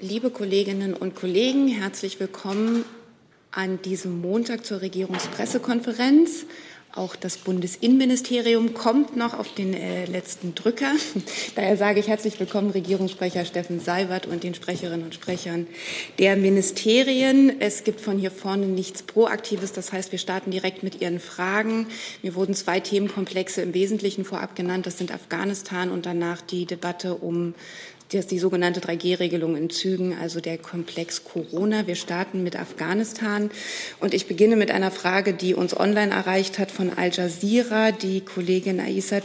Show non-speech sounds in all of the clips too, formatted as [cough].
Liebe Kolleginnen und Kollegen, herzlich willkommen an diesem Montag zur Regierungspressekonferenz. Auch das Bundesinnenministerium kommt noch auf den äh, letzten Drücker. [laughs] Daher sage ich herzlich willkommen Regierungssprecher Steffen Seibert und den Sprecherinnen und Sprechern der Ministerien. Es gibt von hier vorne nichts Proaktives. Das heißt, wir starten direkt mit Ihren Fragen. Mir wurden zwei Themenkomplexe im Wesentlichen vorab genannt. Das sind Afghanistan und danach die Debatte um das ist die sogenannte 3G-Regelung in Zügen, also der Komplex Corona. Wir starten mit Afghanistan und ich beginne mit einer Frage, die uns online erreicht hat von Al Jazeera. Die Kollegin Aisa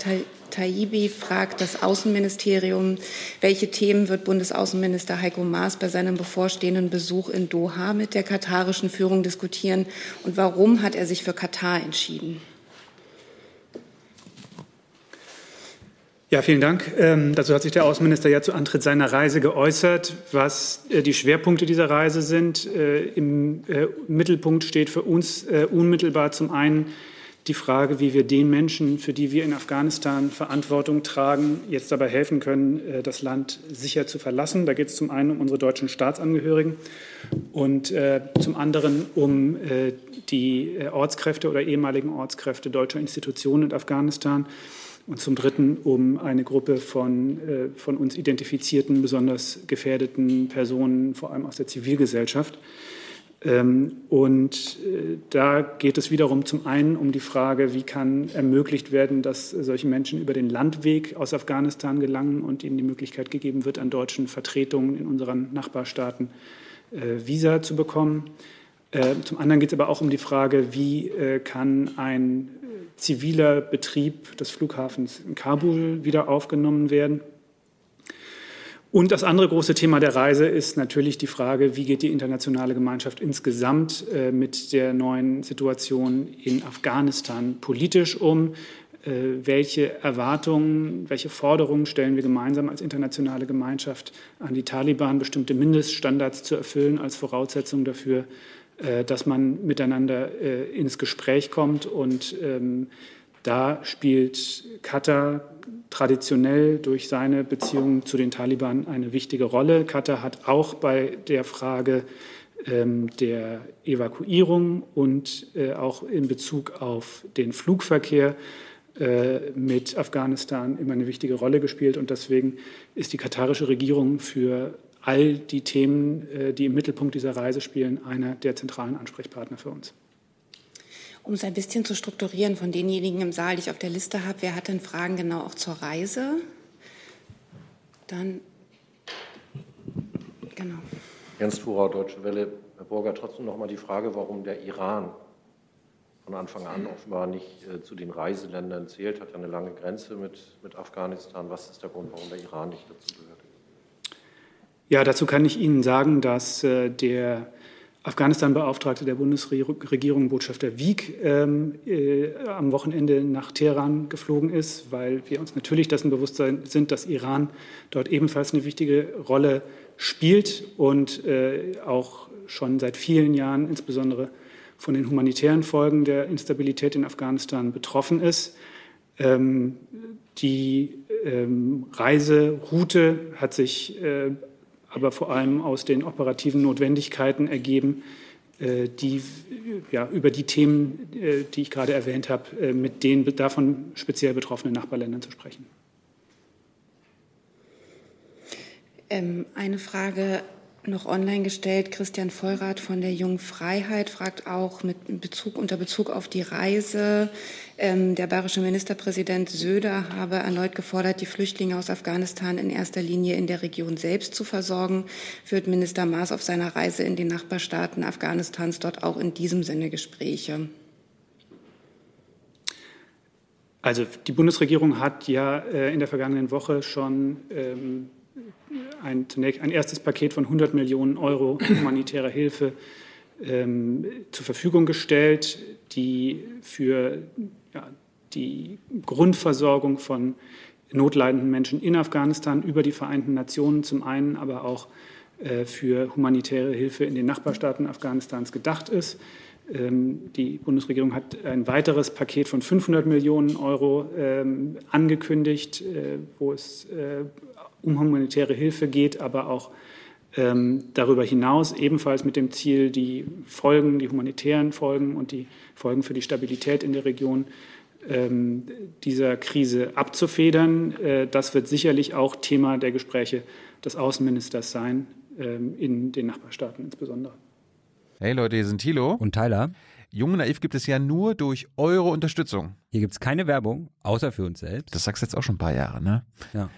Taibi fragt das Außenministerium, welche Themen wird Bundesaußenminister Heiko Maas bei seinem bevorstehenden Besuch in Doha mit der katarischen Führung diskutieren und warum hat er sich für Katar entschieden? Ja, vielen Dank. Ähm, dazu hat sich der Außenminister ja zu Antritt seiner Reise geäußert, was äh, die Schwerpunkte dieser Reise sind. Äh, Im äh, Mittelpunkt steht für uns äh, unmittelbar zum einen die Frage, wie wir den Menschen, für die wir in Afghanistan Verantwortung tragen, jetzt dabei helfen können, äh, das Land sicher zu verlassen. Da geht es zum einen um unsere deutschen Staatsangehörigen und äh, zum anderen um die Ortskräfte oder ehemaligen Ortskräfte deutscher Institutionen in Afghanistan und zum Dritten um eine Gruppe von, äh, von uns identifizierten, besonders gefährdeten Personen, vor allem aus der Zivilgesellschaft. Ähm, und äh, da geht es wiederum zum einen um die Frage, wie kann ermöglicht werden, dass solche Menschen über den Landweg aus Afghanistan gelangen und ihnen die Möglichkeit gegeben wird, an deutschen Vertretungen in unseren Nachbarstaaten äh, Visa zu bekommen. Zum anderen geht es aber auch um die Frage, wie kann ein ziviler Betrieb des Flughafens in Kabul wieder aufgenommen werden. Und das andere große Thema der Reise ist natürlich die Frage, wie geht die internationale Gemeinschaft insgesamt äh, mit der neuen Situation in Afghanistan politisch um? Äh, welche Erwartungen, welche Forderungen stellen wir gemeinsam als internationale Gemeinschaft an die Taliban, bestimmte Mindeststandards zu erfüllen als Voraussetzung dafür, dass man miteinander äh, ins Gespräch kommt. Und ähm, da spielt Katar traditionell durch seine Beziehungen zu den Taliban eine wichtige Rolle. Katar hat auch bei der Frage ähm, der Evakuierung und äh, auch in Bezug auf den Flugverkehr mit Afghanistan immer eine wichtige Rolle gespielt. Und deswegen ist die katarische Regierung für all die Themen, äh, die im Mittelpunkt dieser Reise spielen, einer der zentralen Ansprechpartner für uns. Um es ein bisschen zu strukturieren von denjenigen im Saal, die ich auf der Liste habe, wer hat denn Fragen genau auch zur Reise? Dann, genau. Jens Thurau, Deutsche Welle. Herr Burger, trotzdem noch mal die Frage, warum der Iran von Anfang an offenbar nicht äh, zu den Reiseländern zählt, hat ja eine lange Grenze mit, mit Afghanistan. Was ist der Grund, warum der Iran nicht dazu gehört? Ja, dazu kann ich Ihnen sagen, dass äh, der Afghanistan-Beauftragte der Bundesregierung, Botschafter Wieck, ähm, äh, am Wochenende nach Teheran geflogen ist, weil wir uns natürlich dessen bewusst sind, dass Iran dort ebenfalls eine wichtige Rolle spielt und äh, auch schon seit vielen Jahren insbesondere von den humanitären Folgen der Instabilität in Afghanistan betroffen ist. Ähm, die ähm, Reiseroute hat sich äh, aber vor allem aus den operativen Notwendigkeiten ergeben, äh, die ja, über die Themen, äh, die ich gerade erwähnt habe, äh, mit den davon speziell betroffenen Nachbarländern zu sprechen. Ähm, eine Frage noch online gestellt. Christian Vollrath von der Jungen Freiheit fragt auch mit Bezug, unter Bezug auf die Reise. Ähm, der bayerische Ministerpräsident Söder habe erneut gefordert, die Flüchtlinge aus Afghanistan in erster Linie in der Region selbst zu versorgen. Führt Minister Maas auf seiner Reise in den Nachbarstaaten Afghanistans dort auch in diesem Sinne Gespräche? Also die Bundesregierung hat ja äh, in der vergangenen Woche schon ähm, ein, zunächst ein erstes Paket von 100 Millionen Euro humanitärer Hilfe ähm, zur Verfügung gestellt, die für ja, die Grundversorgung von notleidenden Menschen in Afghanistan über die Vereinten Nationen zum einen, aber auch äh, für humanitäre Hilfe in den Nachbarstaaten Afghanistans gedacht ist. Ähm, die Bundesregierung hat ein weiteres Paket von 500 Millionen Euro ähm, angekündigt, äh, wo es äh, um humanitäre Hilfe geht, aber auch Ähm, darüber hinaus ebenfalls mit dem Ziel, die Folgen, die humanitären Folgen und die Folgen für die Stabilität in der Region ähm, dieser Krise abzufedern. Äh, das wird sicherlich auch Thema der Gespräche des Außenministers sein, ähm, in den Nachbarstaaten insbesondere. Hey Leute, hier sind Thilo und Tyler. Jung Naiv gibt es ja nur durch eure Unterstützung. Hier gibt es keine Werbung, außer für uns selbst. Das sagst du jetzt auch schon ein paar Jahre, ne? Ja.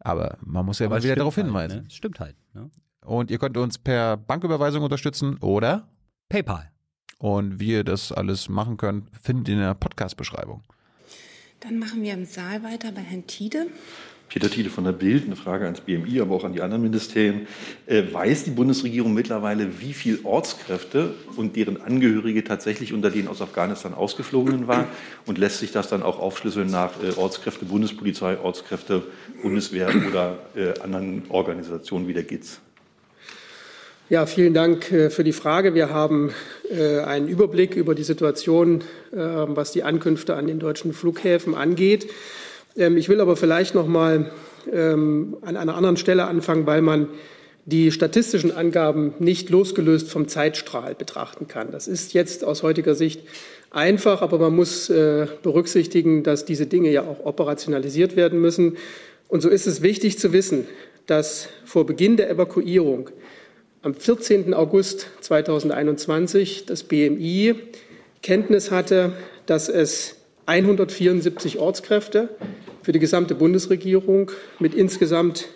Aber man muss ja Aber mal wieder darauf halt, hinweisen. Ne? Stimmt halt. Ne? Und ihr könnt uns per Banküberweisung unterstützen oder PayPal. Und wie ihr das alles machen könnt, findet ihr in der Podcast-Beschreibung. Dann machen wir im Saal weiter bei Herrn Tiede. Peter Thiele von der Bild, eine Frage ans BMI, aber auch an die anderen Ministerien. Äh, weiß die Bundesregierung mittlerweile, wie viele Ortskräfte und deren Angehörige tatsächlich unter den aus Afghanistan ausgeflogenen waren? Und lässt sich das dann auch aufschlüsseln nach äh, Ortskräfte Bundespolizei, Ortskräfte Bundeswehr oder äh, anderen Organisationen wie der GITS? Ja, vielen Dank für die Frage. Wir haben einen Überblick über die Situation, was die Ankünfte an den deutschen Flughäfen angeht. Ähm, ich will aber vielleicht noch mal ähm, an einer anderen Stelle anfangen, weil man die statistischen Angaben nicht losgelöst vom Zeitstrahl betrachten kann. Das ist jetzt aus heutiger Sicht einfach, aber man muss äh, berücksichtigen, dass diese Dinge ja auch operationalisiert werden müssen. Und so ist es wichtig zu wissen, dass vor Beginn der Evakuierung am 14. August 2021 das BMI Kenntnis hatte, dass es 174 Ortskräfte für die gesamte Bundesregierung mit insgesamt,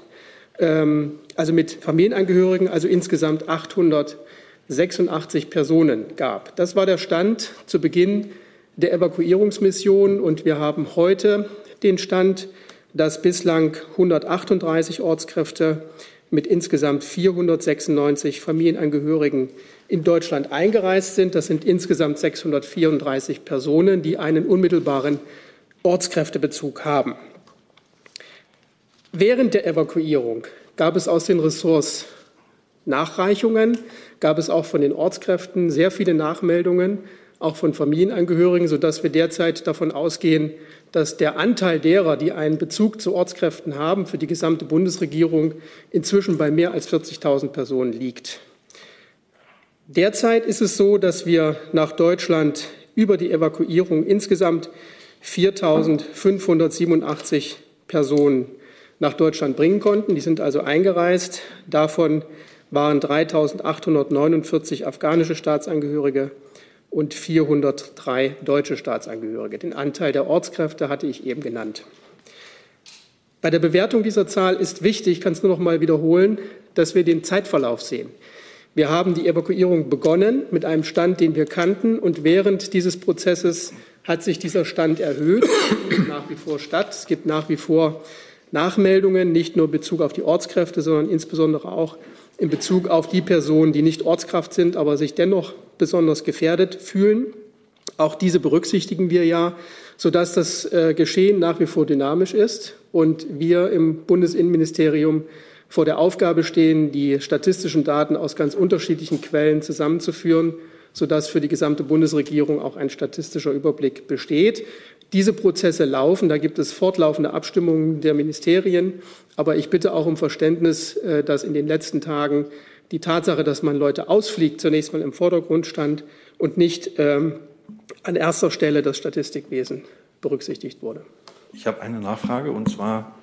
ähm, also mit Familienangehörigen, also insgesamt 886 Personen gab. Das war der Stand zu Beginn der Evakuierungsmission und wir haben heute den Stand, dass bislang 138 Ortskräfte mit insgesamt 496 Familienangehörigen in Deutschland eingereist sind. Das sind insgesamt 634 Personen, die einen unmittelbaren Ortskräftebezug haben. Während der Evakuierung gab es aus den Ressorts Nachreichungen, gab es auch von den Ortskräften sehr viele Nachmeldungen, auch von Familienangehörigen, sodass wir derzeit davon ausgehen, dass der Anteil derer, die einen Bezug zu Ortskräften haben, für die gesamte Bundesregierung inzwischen bei mehr als 40.000 Personen liegt. Derzeit ist es so, dass wir nach Deutschland über die Evakuierung insgesamt 4.587 Personen nach Deutschland bringen konnten. Die sind also eingereist. Davon waren 3.849 afghanische Staatsangehörige und 403 deutsche Staatsangehörige. Den Anteil der Ortskräfte hatte ich eben genannt. Bei der Bewertung dieser Zahl ist wichtig, ich kann es nur noch mal wiederholen, dass wir den Zeitverlauf sehen. Wir haben die Evakuierung begonnen mit einem Stand, den wir kannten, und während dieses Prozesses hat sich dieser Stand erhöht. Nach wie vor statt. Es gibt nach wie vor Nachmeldungen, nicht nur in Bezug auf die Ortskräfte, sondern insbesondere auch in Bezug auf die Personen, die nicht Ortskraft sind, aber sich dennoch besonders gefährdet fühlen. Auch diese berücksichtigen wir ja, sodass das äh, Geschehen nach wie vor dynamisch ist und wir im Bundesinnenministerium vor der Aufgabe stehen, die statistischen Daten aus ganz unterschiedlichen Quellen zusammenzuführen sodass für die gesamte Bundesregierung auch ein statistischer Überblick besteht. Diese Prozesse laufen, da gibt es fortlaufende Abstimmungen der Ministerien, aber ich bitte auch um Verständnis, äh, dass in den letzten Tagen die Tatsache, dass man Leute ausfliegt, zunächst mal im Vordergrund stand und nicht ähm, an erster Stelle das Statistikwesen berücksichtigt wurde. Ich habe eine Nachfrage und zwar,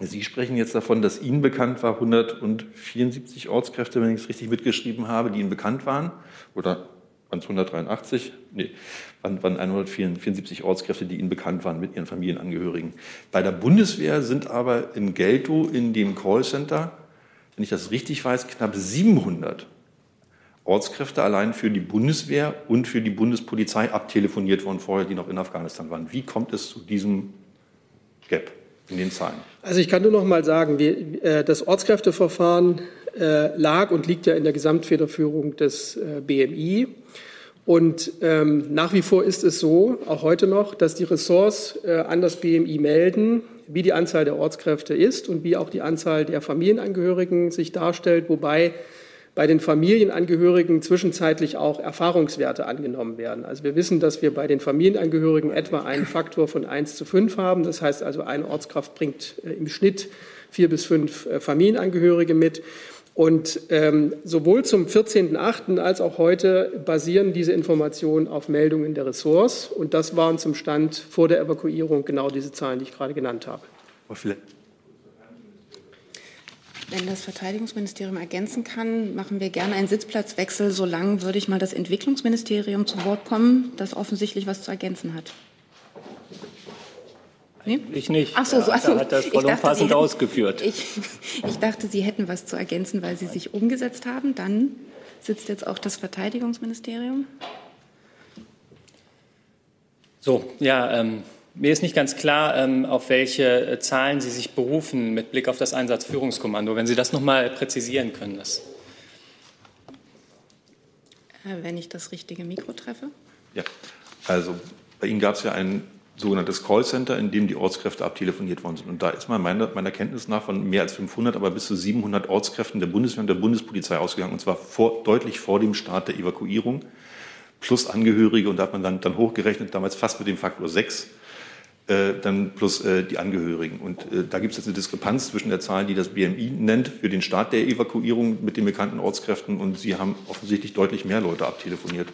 Sie sprechen jetzt davon, dass Ihnen bekannt war, 174 Ortskräfte, wenn ich es richtig mitgeschrieben habe, die Ihnen bekannt waren oder waren es 183? Nee, waren, waren 174 Ortskräfte, die Ihnen bekannt waren mit Ihren Familienangehörigen. Bei der Bundeswehr sind aber im Gelto in dem Callcenter, wenn ich das richtig weiß, knapp 700 Ortskräfte allein für die Bundeswehr und für die Bundespolizei abtelefoniert worden vorher, die noch in Afghanistan waren. Wie kommt es zu diesem Gap in den Zahlen? Also ich kann nur noch mal sagen, äh, das Ortskräfteverfahren äh, lag und liegt ja in der Gesamtfederführung des äh, BMI. Und ähm, nach wie vor ist es so, auch heute noch, dass die Ressorts äh, an das BMI melden, wie die Anzahl der Ortskräfte ist und wie auch die Anzahl der Familienangehörigen sich darstellt, wobei bei den Familienangehörigen zwischenzeitlich auch Erfahrungswerte angenommen werden. Also wir wissen, dass wir bei den Familienangehörigen etwa einen Faktor von 1 zu 5 haben. Das heißt also, eine Ortskraft bringt äh, im Schnitt vier bis fünf äh, Familienangehörige mit. Und ähm, sowohl zum 14.08. als auch heute basieren diese Informationen auf Meldungen der Ressorts. Und das waren zum Stand vor der Evakuierung genau diese Zahlen, die ich gerade genannt habe. Wenn das Verteidigungsministerium ergänzen kann, machen wir gerne einen Sitzplatzwechsel. Solange würde ich mal das Entwicklungsministerium zu Wort kommen, das offensichtlich was zu ergänzen hat. Nee? Ich nicht. Ach so, so, also, hat das vollumfassend ausgeführt. Ich, ich dachte, Sie hätten was zu ergänzen, weil Sie sich umgesetzt haben. Dann sitzt jetzt auch das Verteidigungsministerium. So, ja, ähm, mir ist nicht ganz klar, ähm, auf welche äh, Zahlen Sie sich berufen mit Blick auf das Einsatzführungskommando. Wenn Sie das noch mal präzisieren können. Das. Äh, wenn ich das richtige Mikro treffe. Ja, also bei Ihnen gab es ja ein sogenanntes Callcenter, in dem die Ortskräfte abtelefoniert worden sind. Und da ist man meiner, meiner Kenntnis nach von mehr als 500, aber bis zu 700 Ortskräften der Bundeswehr und der Bundespolizei ausgegangen, und zwar vor, deutlich vor dem Start der Evakuierung, plus Angehörige, und da hat man dann, dann hochgerechnet, damals fast mit dem Faktor 6, äh, dann plus äh, die Angehörigen. Und äh, da gibt es jetzt eine Diskrepanz zwischen der Zahl, die das BMI nennt für den Start der Evakuierung mit den bekannten Ortskräften, und Sie haben offensichtlich deutlich mehr Leute abtelefoniert.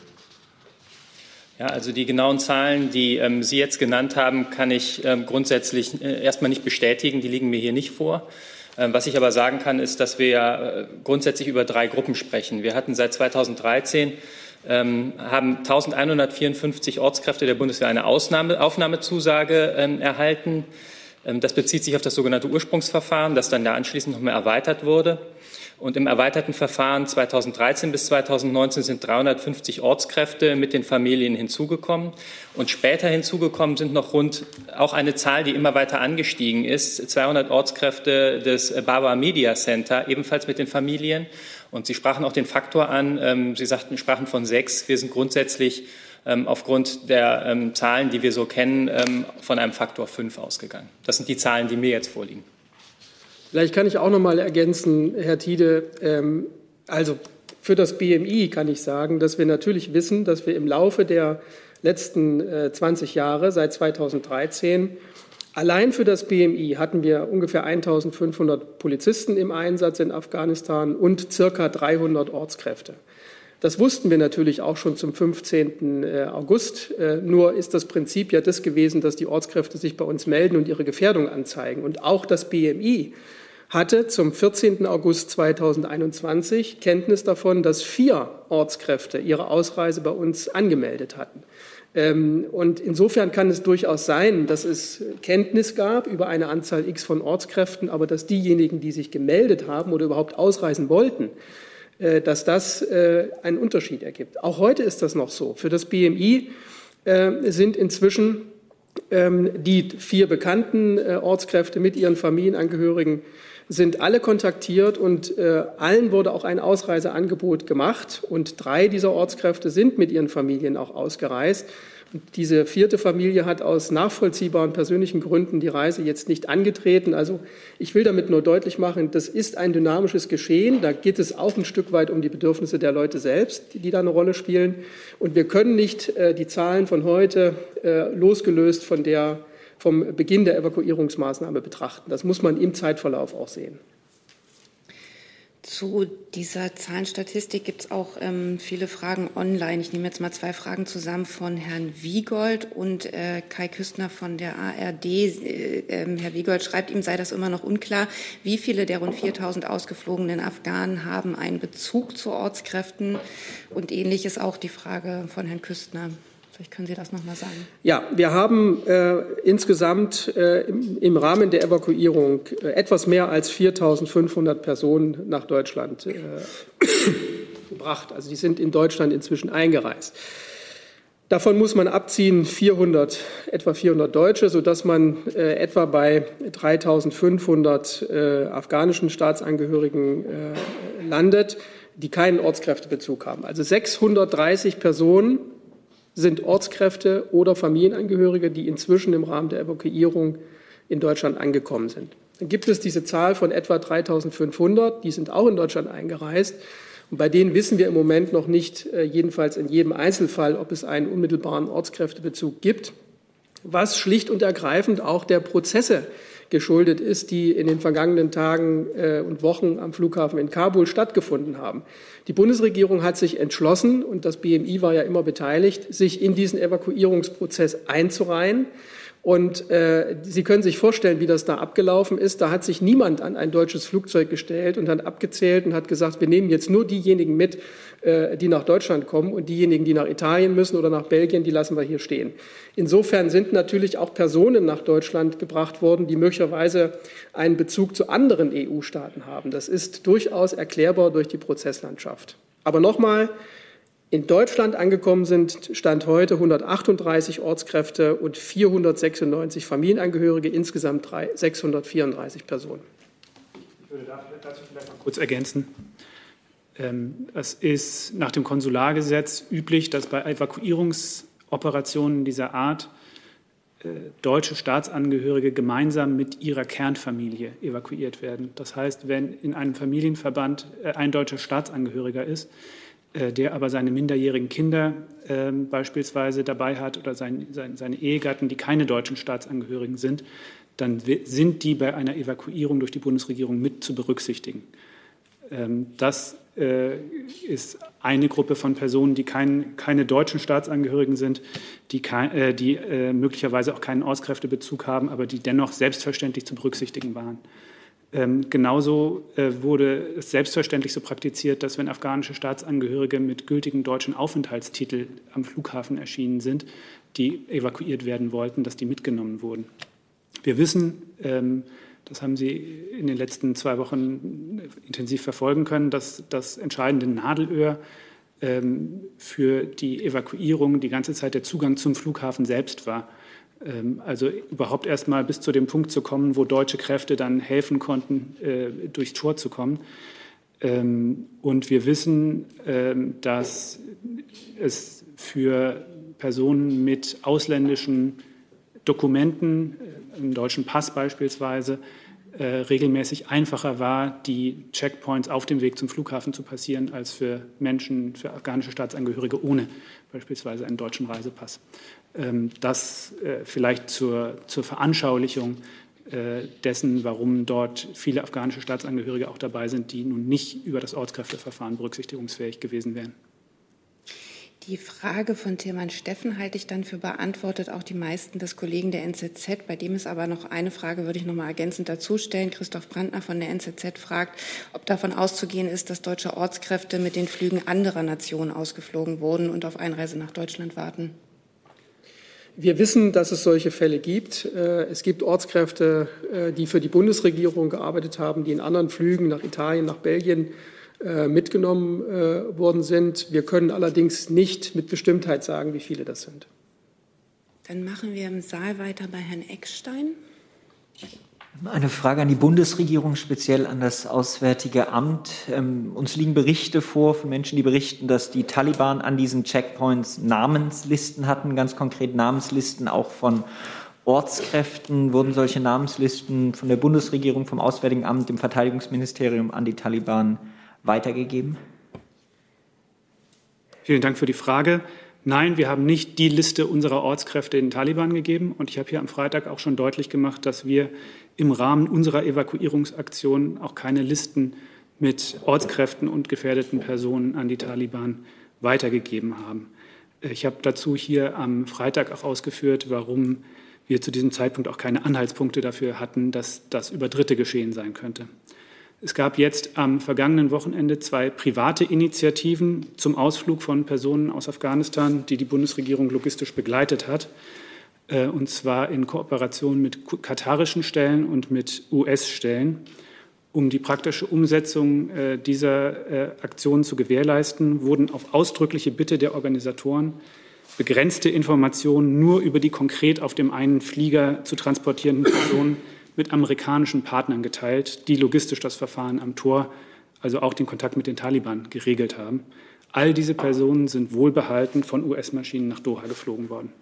Ja, also die genauen Zahlen, die ähm, Sie jetzt genannt haben, kann ich ähm, grundsätzlich äh, erstmal nicht bestätigen. Die liegen mir hier nicht vor. Ähm, was ich aber sagen kann, ist, dass wir äh, grundsätzlich über drei Gruppen sprechen. Wir hatten seit 2013 ähm, haben 1154 Ortskräfte der Bundeswehr eine Ausnahme, Aufnahmezusage ähm, erhalten. Ähm, das bezieht sich auf das sogenannte Ursprungsverfahren, das dann ja anschließend noch mehr erweitert wurde. Und im erweiterten Verfahren 2013 bis 2019 sind 350 Ortskräfte mit den Familien hinzugekommen. Und später hinzugekommen sind noch rund, auch eine Zahl, die immer weiter angestiegen ist, 200 Ortskräfte des Barbara Media Center, ebenfalls mit den Familien. Und Sie sprachen auch den Faktor an. Ähm, Sie sagten, sprachen von sechs. Wir sind grundsätzlich ähm, aufgrund der ähm, Zahlen, die wir so kennen, von einem Faktor fünf ausgegangen. Das sind die Zahlen, die mir jetzt vorliegen. Vielleicht kann ich auch noch mal ergänzen, Herr Tiede. Ähm, also für das BMI kann ich sagen, dass wir natürlich wissen, dass wir im Laufe der letzten 20 äh, Jahre, seit 2013, allein für das BMI hatten wir ungefähr 1500 Polizisten im Einsatz in Afghanistan und circa 300 Ortskräfte. Das wussten wir natürlich auch schon zum 15. Äh, August. Äh, nur ist das Prinzip ja das gewesen, dass die Ortskräfte sich bei uns melden und ihre Gefährdung anzeigen. Und auch das BMI hatte zum 14. August 2021 Kenntnis davon, dass vier Ortskräfte ihre Ausreise bei uns angemeldet hatten. Ähm, und insofern kann es durchaus sein, dass es Kenntnis gab über eine Anzahl X von Ortskräften, aber dass diejenigen, die sich gemeldet haben oder überhaupt ausreisen wollten, äh, dass das äh, einen Unterschied ergibt. Auch heute ist das noch so. Für das BMI äh, sind inzwischen ähm, die vier bekannten Ortskräfte mit ihren Familienangehörigen sind alle kontaktiert und äh, allen wurde auch ein Ausreiseangebot gemacht. Und drei dieser Ortskräfte sind mit ihren Familien auch ausgereist. Und diese vierte Familie hat aus nachvollziehbaren persönlichen Gründen die Reise jetzt nicht angetreten. Also ich will damit nur deutlich machen, das ist ein dynamisches Geschehen. Da geht es auch ein Stück weit um die Bedürfnisse der Leute selbst, die, da eine Rolle spielen. Und wir können nicht äh, die Zahlen von heute äh, losgelöst von der vom Beginn der Evakuierungsmaßnahme betrachten. Das muss man im Zeitverlauf auch sehen. Zu dieser Zahlenstatistik gibt es auch ähm, viele Fragen online. Ich nehme jetzt mal zwei Fragen zusammen von Herrn Wiegold und äh, Kai Küstner von der ARD. Äh, äh, Herr Wiegold schreibt, ihm sei das immer noch unklar, wie viele der rund 4000 ausgeflogenen Afghanen haben einen Bezug zu Ortskräften. Und ähnlich ist auch die Frage von Herrn Küstner. Vielleicht können Sie das noch mal sagen. Ja, wir haben äh, insgesamt äh, im, im, Rahmen der Evakuierung äh, etwas mehr als 4.500 Personen nach Deutschland äh, [coughs] gebracht. Also die sind in Deutschland inzwischen eingereist. Davon muss man abziehen 400, etwa 400 Deutsche, sodass man äh, etwa bei 3.500 äh, afghanischen Staatsangehörigen landet, die keinen Ortskräftebezug haben. Also 630 Personen sind Ortskräfte oder Familienangehörige, die inzwischen im Rahmen der Evakuierung in Deutschland angekommen sind. Dann gibt es diese Zahl von etwa 3500, die sind auch in Deutschland eingereist. Und bei denen wissen wir im Moment noch nicht, äh, jedenfalls in jedem Einzelfall, ob es einen unmittelbaren Ortskräftebezug gibt, was schlicht und ergreifend auch der Prozesse geschuldet ist, die in den vergangenen Tagen äh, und Wochen am Flughafen in Kabul stattgefunden haben. Die Bundesregierung hat sich entschlossen, und das BMI war ja immer beteiligt, sich in diesen Evakuierungsprozess einzureihen. Und äh, Sie können sich vorstellen, wie das da abgelaufen ist. Da hat sich niemand an ein deutsches Flugzeug gestellt und hat abgezählt und hat gesagt, wir nehmen jetzt nur diejenigen mit, äh, die nach Deutschland kommen und diejenigen, die nach Italien müssen oder nach Belgien, die lassen wir hier stehen. Insofern sind natürlich auch Personen nach Deutschland gebracht worden, die möglicherweise einen Bezug zu anderen EU-Staaten haben. Das ist durchaus erklärbar durch die Prozesslandschaft. Aber nochmal, in Deutschland angekommen sind Stand heute 138 Ortskräfte und 496 Familienangehörige, insgesamt 634 Personen. Ich würde dazu vielleicht noch kurz ergänzen. Ähm, es ist nach dem Konsulargesetz üblich, dass bei Evakuierungsoperationen dieser Art äh, deutsche Staatsangehörige gemeinsam mit ihrer Kernfamilie evakuiert werden. Das heißt, wenn in einem Familienverband äh, ein deutscher Staatsangehöriger ist, der aber seine minderjährigen Kinder äh, beispielsweise dabei hat oder sein, sein, seine Ehegatten, die keine deutschen Staatsangehörigen sind, dann sind die bei einer Evakuierung durch die Bundesregierung mit zu berücksichtigen. Ähm, das äh, ist eine Gruppe von Personen, die kein, keine deutschen Staatsangehörigen sind, die, kein, äh, die äh, möglicherweise auch keinen Ortskräftebezug haben, aber die dennoch selbstverständlich zu berücksichtigen waren. Ähm, genauso äh, wurde es selbstverständlich so praktiziert, dass wenn afghanische Staatsangehörige mit gültigen deutschen Aufenthaltstitel am Flughafen erschienen sind, die evakuiert werden wollten, dass die mitgenommen wurden. Wir wissen, ähm, das haben Sie in den letzten zwei Wochen intensiv verfolgen können, dass das entscheidende Nadelöhr ähm, für die Evakuierung die ganze Zeit der Zugang zum Flughafen selbst war. Ähm, also überhaupt erst mal bis zu dem Punkt zu kommen, wo deutsche Kräfte dann helfen konnten, äh, durchs Tor zu kommen. Ähm, und wir wissen, ähm, dass es für Personen mit ausländischen Dokumenten, äh, im deutschen Pass beispielsweise, äh, regelmäßig einfacher war, die Checkpoints auf dem Weg zum Flughafen zu passieren, als für Menschen, für afghanische Staatsangehörige ohne beispielsweise einen deutschen Reisepass. Ähm, das äh, vielleicht zur, zur Veranschaulichung äh, dessen, warum dort viele afghanische Staatsangehörige auch dabei sind, die nun nicht über das Ortskräfteverfahren berücksichtigungsfähig gewesen wären. Die Frage von Tilman Steffen halte ich dann für beantwortet, auch die meisten des Kollegen der NZZ. Bei dem ist aber noch eine Frage, würde ich noch mal ergänzend dazu stellen. Christoph Brandner von der NZZ fragt, ob davon auszugehen ist, dass deutsche Ortskräfte mit den Flügen anderer Nationen ausgeflogen wurden und auf Einreise nach Deutschland warten. Wir wissen, dass es solche Fälle gibt. Äh, es gibt Ortskräfte, äh, die für die Bundesregierung gearbeitet haben, die in anderen Flügen nach Italien, nach Belgien mitgenommen worden sind. Wir können allerdings nicht mit Bestimmtheit sagen, wie viele das sind. Dann machen wir im Saal weiter bei Herrn Eckstein. Eine Frage an die Bundesregierung, speziell an das Auswärtige Amt. Ähm, uns liegen Berichte vor von Menschen, die berichten, dass die Taliban an diesen Checkpoints Namenslisten hatten, ganz konkret Namenslisten auch von Ortskräften. Wurden solche Namenslisten von der Bundesregierung, vom Auswärtigen Amt, dem Verteidigungsministerium an die Taliban weitergegeben? Vielen Dank für die Frage. Nein, wir haben nicht die Liste unserer Ortskräfte den Taliban gegeben. Und ich habe hier am Freitag auch schon deutlich gemacht, dass wir im Rahmen unserer Evakuierungsaktion auch keine Listen mit Ortskräften und gefährdeten Personen an die Taliban weitergegeben haben. Ich habe dazu hier am Freitag auch ausgeführt, warum wir zu diesem Zeitpunkt auch keine Anhaltspunkte dafür hatten, dass das über Dritte geschehen sein könnte. Es gab jetzt am vergangenen Wochenende zwei private Initiativen zum Ausflug von Personen aus Afghanistan, die die Bundesregierung logistisch begleitet hat. Äh, und zwar in Kooperation mit katarischen Stellen und mit US-Stellen. Um die praktische Umsetzung äh, dieser äh, Aktion zu gewährleisten, wurden auf ausdrückliche Bitte der Organisatoren begrenzte Informationen nur über die konkret auf dem einen Flieger zu transportierenden Personen mit amerikanischen Partnern geteilt, die logistisch das Verfahren am Tor, also auch den Kontakt mit den Taliban, geregelt haben. All diese Personen sind wohlbehalten von US-Maschinen nach Doha geflogen worden.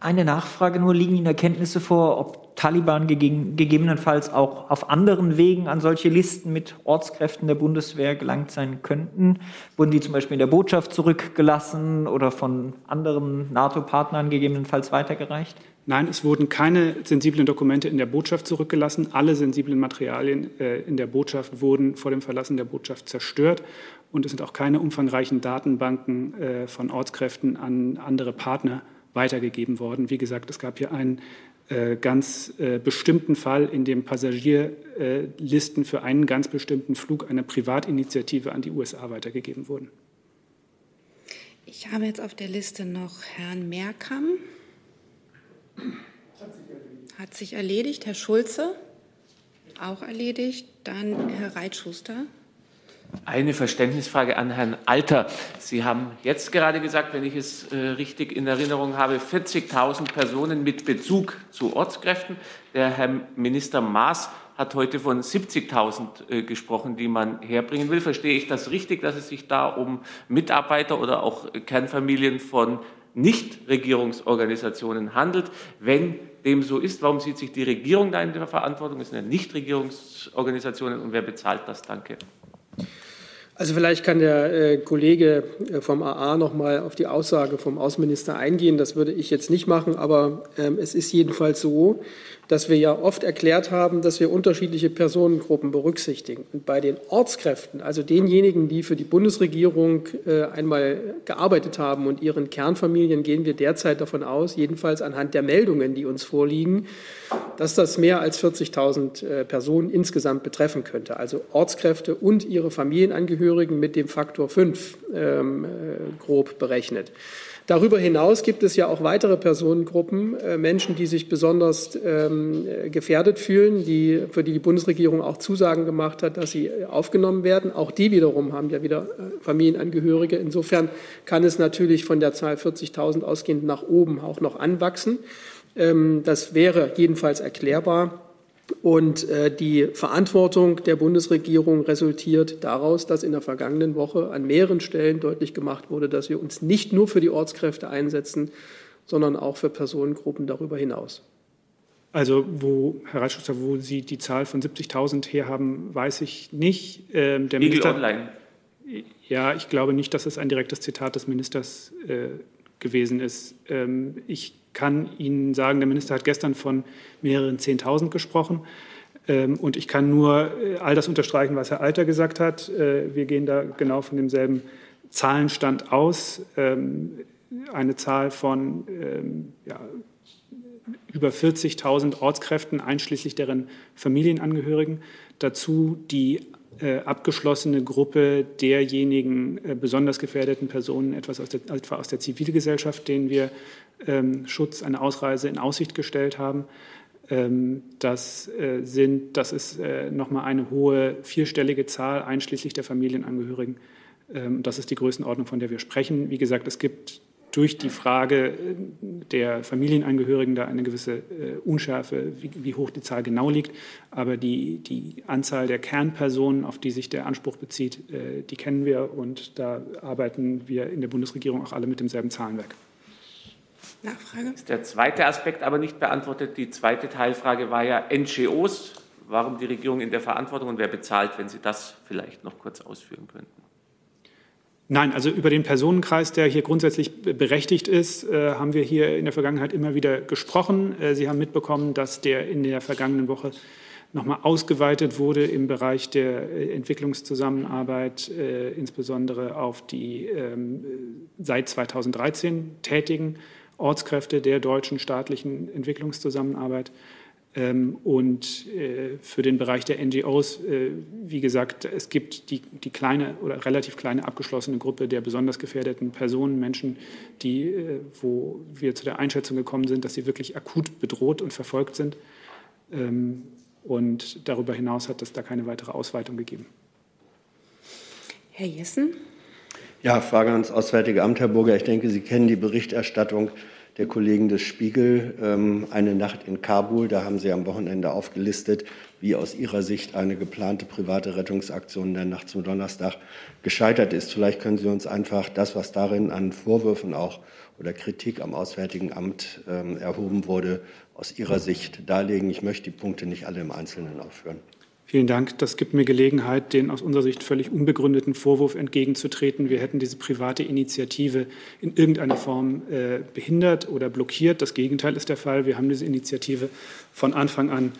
Eine Nachfrage nur, liegen Ihnen Erkenntnisse vor, ob Taliban gegebenenfalls auch auf anderen Wegen an solche Listen mit Ortskräften der Bundeswehr gelangt sein könnten? Wurden die zum Beispiel in der Botschaft zurückgelassen oder von anderen NATO-Partnern gegebenenfalls weitergereicht? Nein, es wurden keine sensiblen Dokumente in der Botschaft zurückgelassen. Alle sensiblen Materialien äh, in der Botschaft wurden vor dem Verlassen der Botschaft zerstört. Und es sind auch keine umfangreichen Datenbanken äh, von Ortskräften an andere Partner weitergegeben worden. Wie gesagt, es gab hier einen ganz äh, bestimmten Fall, in dem Passagierlisten für einen ganz bestimmten Flug einer Privatinitiative an die USA weitergegeben wurden. Ich habe jetzt auf der Liste noch Herrn Merkam. Hat sich erledigt. Herr Schulze? Auch erledigt. Dann Herr Reitschuster. Eine Verständnisfrage an Herrn Alter. Sie haben jetzt gerade gesagt, wenn ich es äh, richtig in Erinnerung habe, 40.000 Personen mit Bezug zu Ortskräften. Der Herr Minister Maas hat heute von 70.000 äh, gesprochen, die man herbringen will. Verstehe ich das richtig, dass es sich da um Mitarbeiter oder auch Kernfamilien von Nichtregierungsorganisationen handelt. Wenn dem so ist, warum sieht sich die Regierung da in der Verantwortung? Es sind ja Nichtregierungsorganisationen und wer bezahlt das? Danke. Also vielleicht kann der äh, Kollege äh, vom AA noch mal auf die Aussage vom Außenminister eingehen. Das würde ich jetzt nicht machen, aber ähm, es ist jedenfalls so, dass wir ja oft erklärt haben, dass wir unterschiedliche Personengruppen berücksichtigen. Und bei den Ortskräften, also denjenigen, die für die Bundesregierung äh, einmal gearbeitet haben und ihren Kernfamilien, gehen wir derzeit davon aus, jedenfalls anhand der Meldungen, die uns vorliegen, dass das mehr als 40.000 äh, Personen insgesamt betreffen könnte. Also Ortskräfte und ihre Familienangehörigen mit dem Faktor 5 ähm, äh, grob berechnet. Darüber hinaus gibt es ja auch weitere Personengruppen, äh, Menschen, die sich besonders ähm, gefährdet fühlen, die, für die die Bundesregierung auch Zusagen gemacht hat, dass sie aufgenommen werden. Auch die wiederum haben ja wieder äh, Familienangehörige. Insofern kann es natürlich von der Zahl 40.000 ausgehend nach oben auch noch anwachsen. Ähm, das wäre jedenfalls erklärbar. Und äh, die Verantwortung der Bundesregierung resultiert daraus, dass in der vergangenen Woche an mehreren Stellen deutlich gemacht wurde, dass wir uns nicht nur für die Ortskräfte einsetzen, sondern auch für Personengruppen darüber hinaus. Also, wo, Herr Reitschuster, wo Sie die Zahl von 70.000 herhaben, weiß ich nicht. Ähm, der Minister, Online. Ja, ich glaube nicht, dass es ein direktes Zitat des Ministers äh, gewesen ist. Ähm, ich kann Ihnen sagen, der Minister hat gestern von mehreren Zehntausend gesprochen. Ähm, und ich kann nur äh, all das unterstreichen, was Herr Alter gesagt hat. Äh, wir gehen da genau von demselben Zahlenstand aus. Ähm, eine Zahl von ähm, ja, über 40.000 Ortskräften, einschließlich deren Familienangehörigen. Dazu die äh, abgeschlossene Gruppe derjenigen besonders gefährdeten Personen, etwas aus der, etwa aus der Zivilgesellschaft, denen wir Schutz, eine Ausreise in Aussicht gestellt haben. Ähm, das, äh, sind, das ist äh, nochmal eine hohe vierstellige Zahl, einschließlich der Familienangehörigen. Ähm, das ist die Größenordnung, von der wir sprechen. Wie gesagt, es gibt durch die Frage äh, der Familienangehörigen da eine gewisse Unschärfe, wie, hoch die Zahl genau liegt. Aber die, die Anzahl der Kernpersonen, auf die sich der Anspruch bezieht, die kennen wir und da arbeiten wir in der Bundesregierung auch alle mit demselben Zahlenwerk. Nachfrage? Ist der zweite Aspekt aber nicht beantwortet. Die zweite Teilfrage war ja NGOs. Warum die Regierung in der Verantwortung und wer bezahlt, wenn Sie das vielleicht noch kurz ausführen könnten? Nein, also über den Personenkreis, der hier grundsätzlich berechtigt ist, äh, haben wir hier in der Vergangenheit immer wieder gesprochen. Äh, Sie haben mitbekommen, dass der in der vergangenen Woche nochmal ausgeweitet wurde im Bereich der äh, Entwicklungszusammenarbeit, äh, insbesondere auf die ähm, seit 2013 tätigen Ortskräfte der deutschen staatlichen Entwicklungszusammenarbeit. Ähm, und äh, für den Bereich der NGOs, äh, wie gesagt, es gibt die, die kleine oder relativ kleine abgeschlossene Gruppe der besonders gefährdeten Personen, Menschen, die, äh, wo wir zu der Einschätzung gekommen sind, dass sie wirklich akut bedroht und verfolgt sind. Ähm, und darüber hinaus hat es da keine weitere Ausweitung gegeben. Herr Jessen. Ja, Frage ans Auswärtige Amt, Herr Burger. Ich denke, Sie kennen die Berichterstattung der Kollegen des Spiegel, ähm, eine Nacht in Kabul. Da haben Sie am Wochenende aufgelistet, wie aus Ihrer Sicht eine geplante private Rettungsaktion der Nacht zum Donnerstag gescheitert ist. Vielleicht können Sie uns einfach das, was darin an Vorwürfen auch oder Kritik am Auswärtigen Amt ähm, erhoben wurde, aus Ihrer Sicht darlegen. Ich möchte die Punkte nicht alle im Einzelnen aufführen. Vielen Dank. Das gibt mir Gelegenheit, den aus unserer Sicht völlig unbegründeten Vorwurf entgegenzutreten, wir hätten diese private Initiative in irgendeiner Form äh, behindert oder blockiert. Das Gegenteil ist der Fall. Wir haben diese Initiative von Anfang an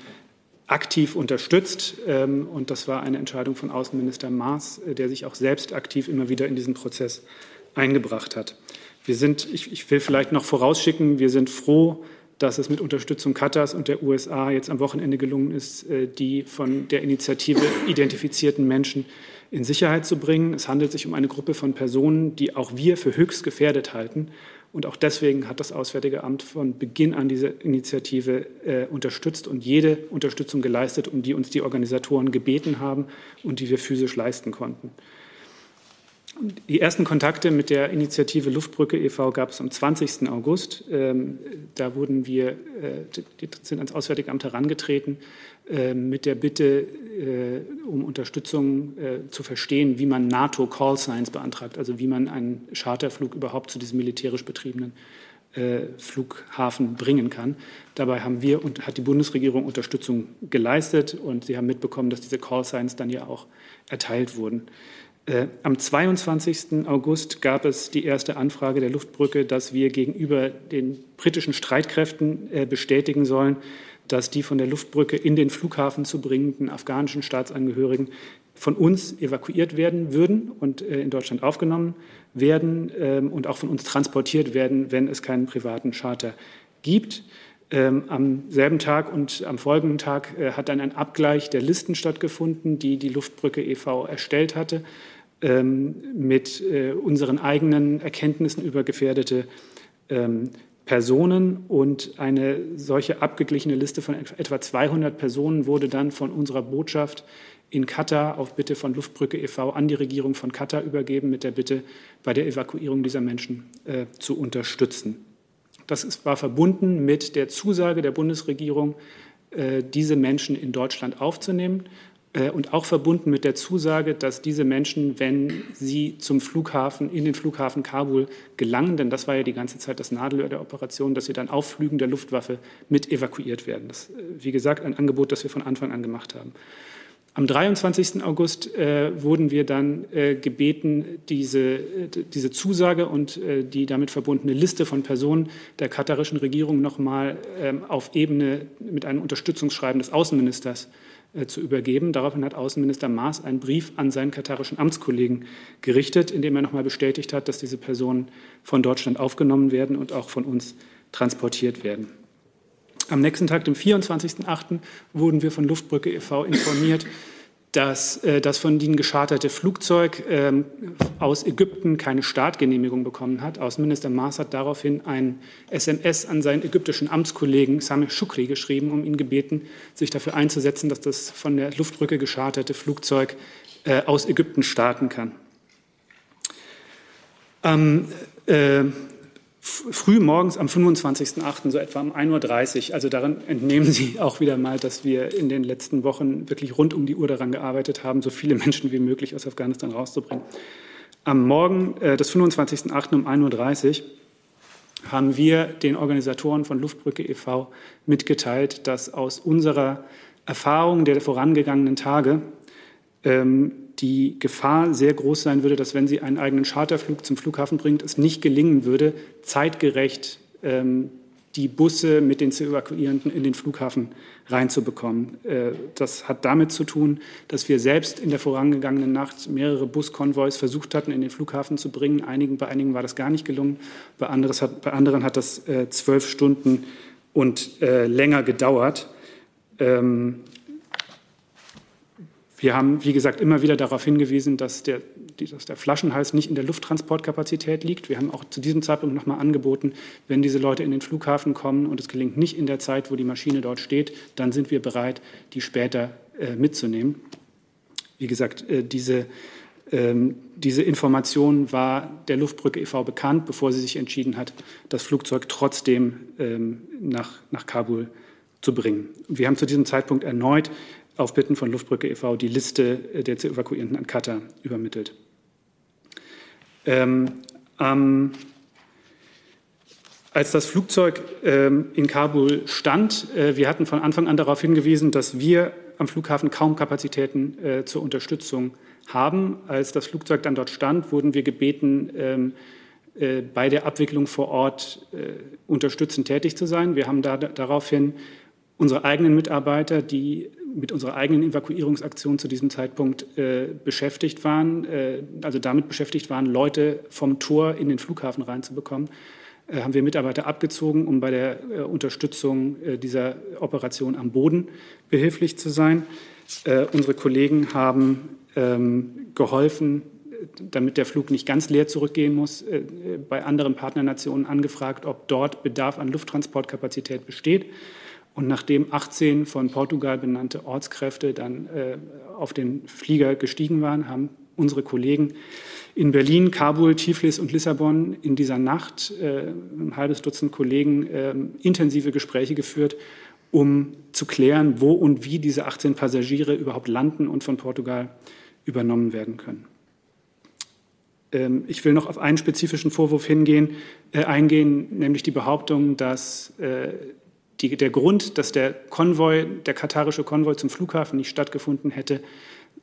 aktiv unterstützt. Ähm, und das war eine Entscheidung von Außenminister Maas, äh, der sich auch selbst aktiv immer wieder in diesen Prozess eingebracht hat. Wir sind, ich, ich will vielleicht noch vorausschicken, wir sind froh, dass es mit Unterstützung Katars und der USA jetzt am Wochenende gelungen ist, äh, die von der Initiative identifizierten Menschen in Sicherheit zu bringen. Es handelt sich um eine Gruppe von Personen, die auch wir für höchst gefährdet halten. Und auch deswegen hat das Auswärtige Amt von Beginn an diese Initiative äh, unterstützt und jede Unterstützung geleistet, um die uns die Organisatoren gebeten haben und die wir physisch leisten konnten. Die ersten Kontakte mit der Initiative Luftbrücke e.V. gab es am 20. August. Ähm, da wurden wir, äh, sind ans Auswärtige Amt herangetreten äh, mit der Bitte äh, um Unterstützung zu verstehen, wie man NATO Call Signs beantragt, also wie man einen Charterflug überhaupt zu diesem militärisch betriebenen Flughafen bringen kann. Dabei haben wir und hat die Bundesregierung Unterstützung geleistet und Sie haben mitbekommen, dass diese Call Signs dann ja auch erteilt wurden. Äh, am 22. August gab es die erste Anfrage der Luftbrücke, dass wir gegenüber den britischen Streitkräften äh, bestätigen sollen, dass die von der Luftbrücke in den Flughafen zu bringenden afghanischen Staatsangehörigen von uns evakuiert werden würden und äh, in Deutschland aufgenommen werden ähm, und auch von uns transportiert werden, wenn es keinen privaten Charter gibt. Ähm, am selben Tag und am folgenden Tag äh, hat dann ein Abgleich der Listen stattgefunden, die die Luftbrücke e.V. erstellt hatte mit äh, unseren eigenen Erkenntnissen über gefährdete ähm, Personen und eine solche abgeglichene Liste von etwa 200 Personen wurde dann von unserer Botschaft in Katar auf Bitte von Luftbrücke e.V. an die Regierung von Katar übergeben mit der Bitte, bei der Evakuierung dieser Menschen äh, zu unterstützen. Das ist, war verbunden mit der Zusage der Bundesregierung, äh, diese Menschen in Deutschland aufzunehmen. Äh, und auch verbunden mit der Zusage, dass diese Menschen, wenn sie zum Flughafen, in den Flughafen Kabul gelangen, denn das war ja die ganze Zeit das Nadelöhr der Operation, dass sie dann auf Flügen der Luftwaffe mit evakuiert werden. Das, ist, äh, wie gesagt, ein Angebot, das wir von Anfang an gemacht haben. Am 23. August äh, wurden wir dann äh, gebeten, diese, äh, diese Zusage und äh, die damit verbundene Liste von Personen der katarischen Regierung nochmal ähm, auf Ebene mit einem Unterstützungsschreiben des Außenministers äh, zu übergeben. Daraufhin hat Außenminister Maas einen Brief an seinen katarischen Amtskollegen gerichtet, in dem er nochmal bestätigt hat, dass diese Personen von Deutschland aufgenommen werden und auch von uns transportiert werden. Am nächsten Tag, dem 24.08., wurden wir von Luftbrücke e.V. informiert, dass äh, das von ihnen gescharterte Flugzeug ähm, aus Ägypten keine Startgenehmigung bekommen hat. Außenminister Maas hat daraufhin ein SMS an seinen ägyptischen Amtskollegen Sameh Shukri geschrieben, um ihn gebeten, sich dafür einzusetzen, dass das von der Luftbrücke gescharterte Flugzeug äh, aus Ägypten starten kann. Am äh, früh morgens am 25.08., so etwa um 1.30 Uhr. Also daran entnehmen Sie [laughs] auch wieder mal, dass wir in den letzten Wochen wirklich rund um die Uhr daran gearbeitet haben, so viele [laughs] Menschen wie möglich aus Afghanistan rauszubringen. Am Morgen äh, des 25.08. um 1.30 Uhr haben wir den Organisatoren von Luftbrücke e.V. mitgeteilt, dass aus unserer Erfahrung der vorangegangenen Tage ähm, die Gefahr sehr groß sein würde, dass wenn sie einen eigenen Charterflug zum Flughafen bringt, es nicht gelingen würde, zeitgerecht ähm, die Busse mit den zu evakuierenden in den Flughafen reinzubekommen. Äh, das hat damit zu tun, dass wir selbst in der vorangegangenen Nacht mehrere Buskonvois versucht hatten, in den Flughafen zu bringen. Einigen, bei einigen war das gar nicht gelungen, bei, hat, bei anderen hat das äh, zwölf Stunden und äh, länger gedauert. Ähm, wir haben, wie gesagt, immer wieder darauf hingewiesen, dass der, dass der Flaschenhals nicht in der Lufttransportkapazität liegt. Wir haben auch zu diesem Zeitpunkt noch mal angeboten, wenn diese Leute in den Flughafen kommen und es gelingt nicht in der Zeit, wo die Maschine dort steht, dann sind wir bereit, die später äh, mitzunehmen. Wie gesagt, äh, diese Ähm, diese Information war der Luftbrücke e.V. bekannt, bevor sie sich entschieden hat, das Flugzeug trotzdem ähm, nach, nach Kabul zu bringen. Wir haben zu diesem Zeitpunkt erneut auf Bitten von Luftbrücke e.V. die Liste der zu Evakuierenden an Katar übermittelt. Ähm, ähm, als das Flugzeug ähm, in Kabul stand, äh, wir hatten von Anfang an darauf hingewiesen, dass wir am Flughafen kaum Kapazitäten äh, zur Unterstützung haben. Als das Flugzeug dann dort stand, wurden wir gebeten, ähm, äh, bei der Abwicklung vor Ort äh, unterstützend tätig zu sein. Wir haben da, daraufhin unsere eigenen Mitarbeiter, die mit unserer eigenen Evakuierungsaktion zu diesem Zeitpunkt äh, beschäftigt waren, äh, also damit beschäftigt waren, Leute vom Tor in den Flughafen reinzubekommen, äh, haben wir Mitarbeiter abgezogen, um bei der äh, Unterstützung äh, dieser Operation am Boden behilflich zu sein. Äh, unsere Kollegen haben ähm, geholfen, damit der Flug nicht ganz leer zurückgehen muss, bei anderen Partnernationen angefragt, ob dort Bedarf an Lufttransportkapazität besteht. Und nachdem 18 von Portugal benannte Ortskräfte dann äh, auf den Flieger gestiegen waren, haben unsere Kollegen in Berlin, Kabul, Tiflis und Lissabon in dieser Nacht, äh, ein halbes Dutzend Kollegen, äh, intensive Gespräche geführt, um zu klären, wo und wie diese 18 Passagiere überhaupt landen und von Portugal übernommen werden können. Ähm, ich will noch auf einen spezifischen Vorwurf hingehen, äh, eingehen, nämlich die Behauptung, dass äh, die, der Grund, dass der Konvoi, der katarische Konvoi zum Flughafen nicht stattgefunden hätte,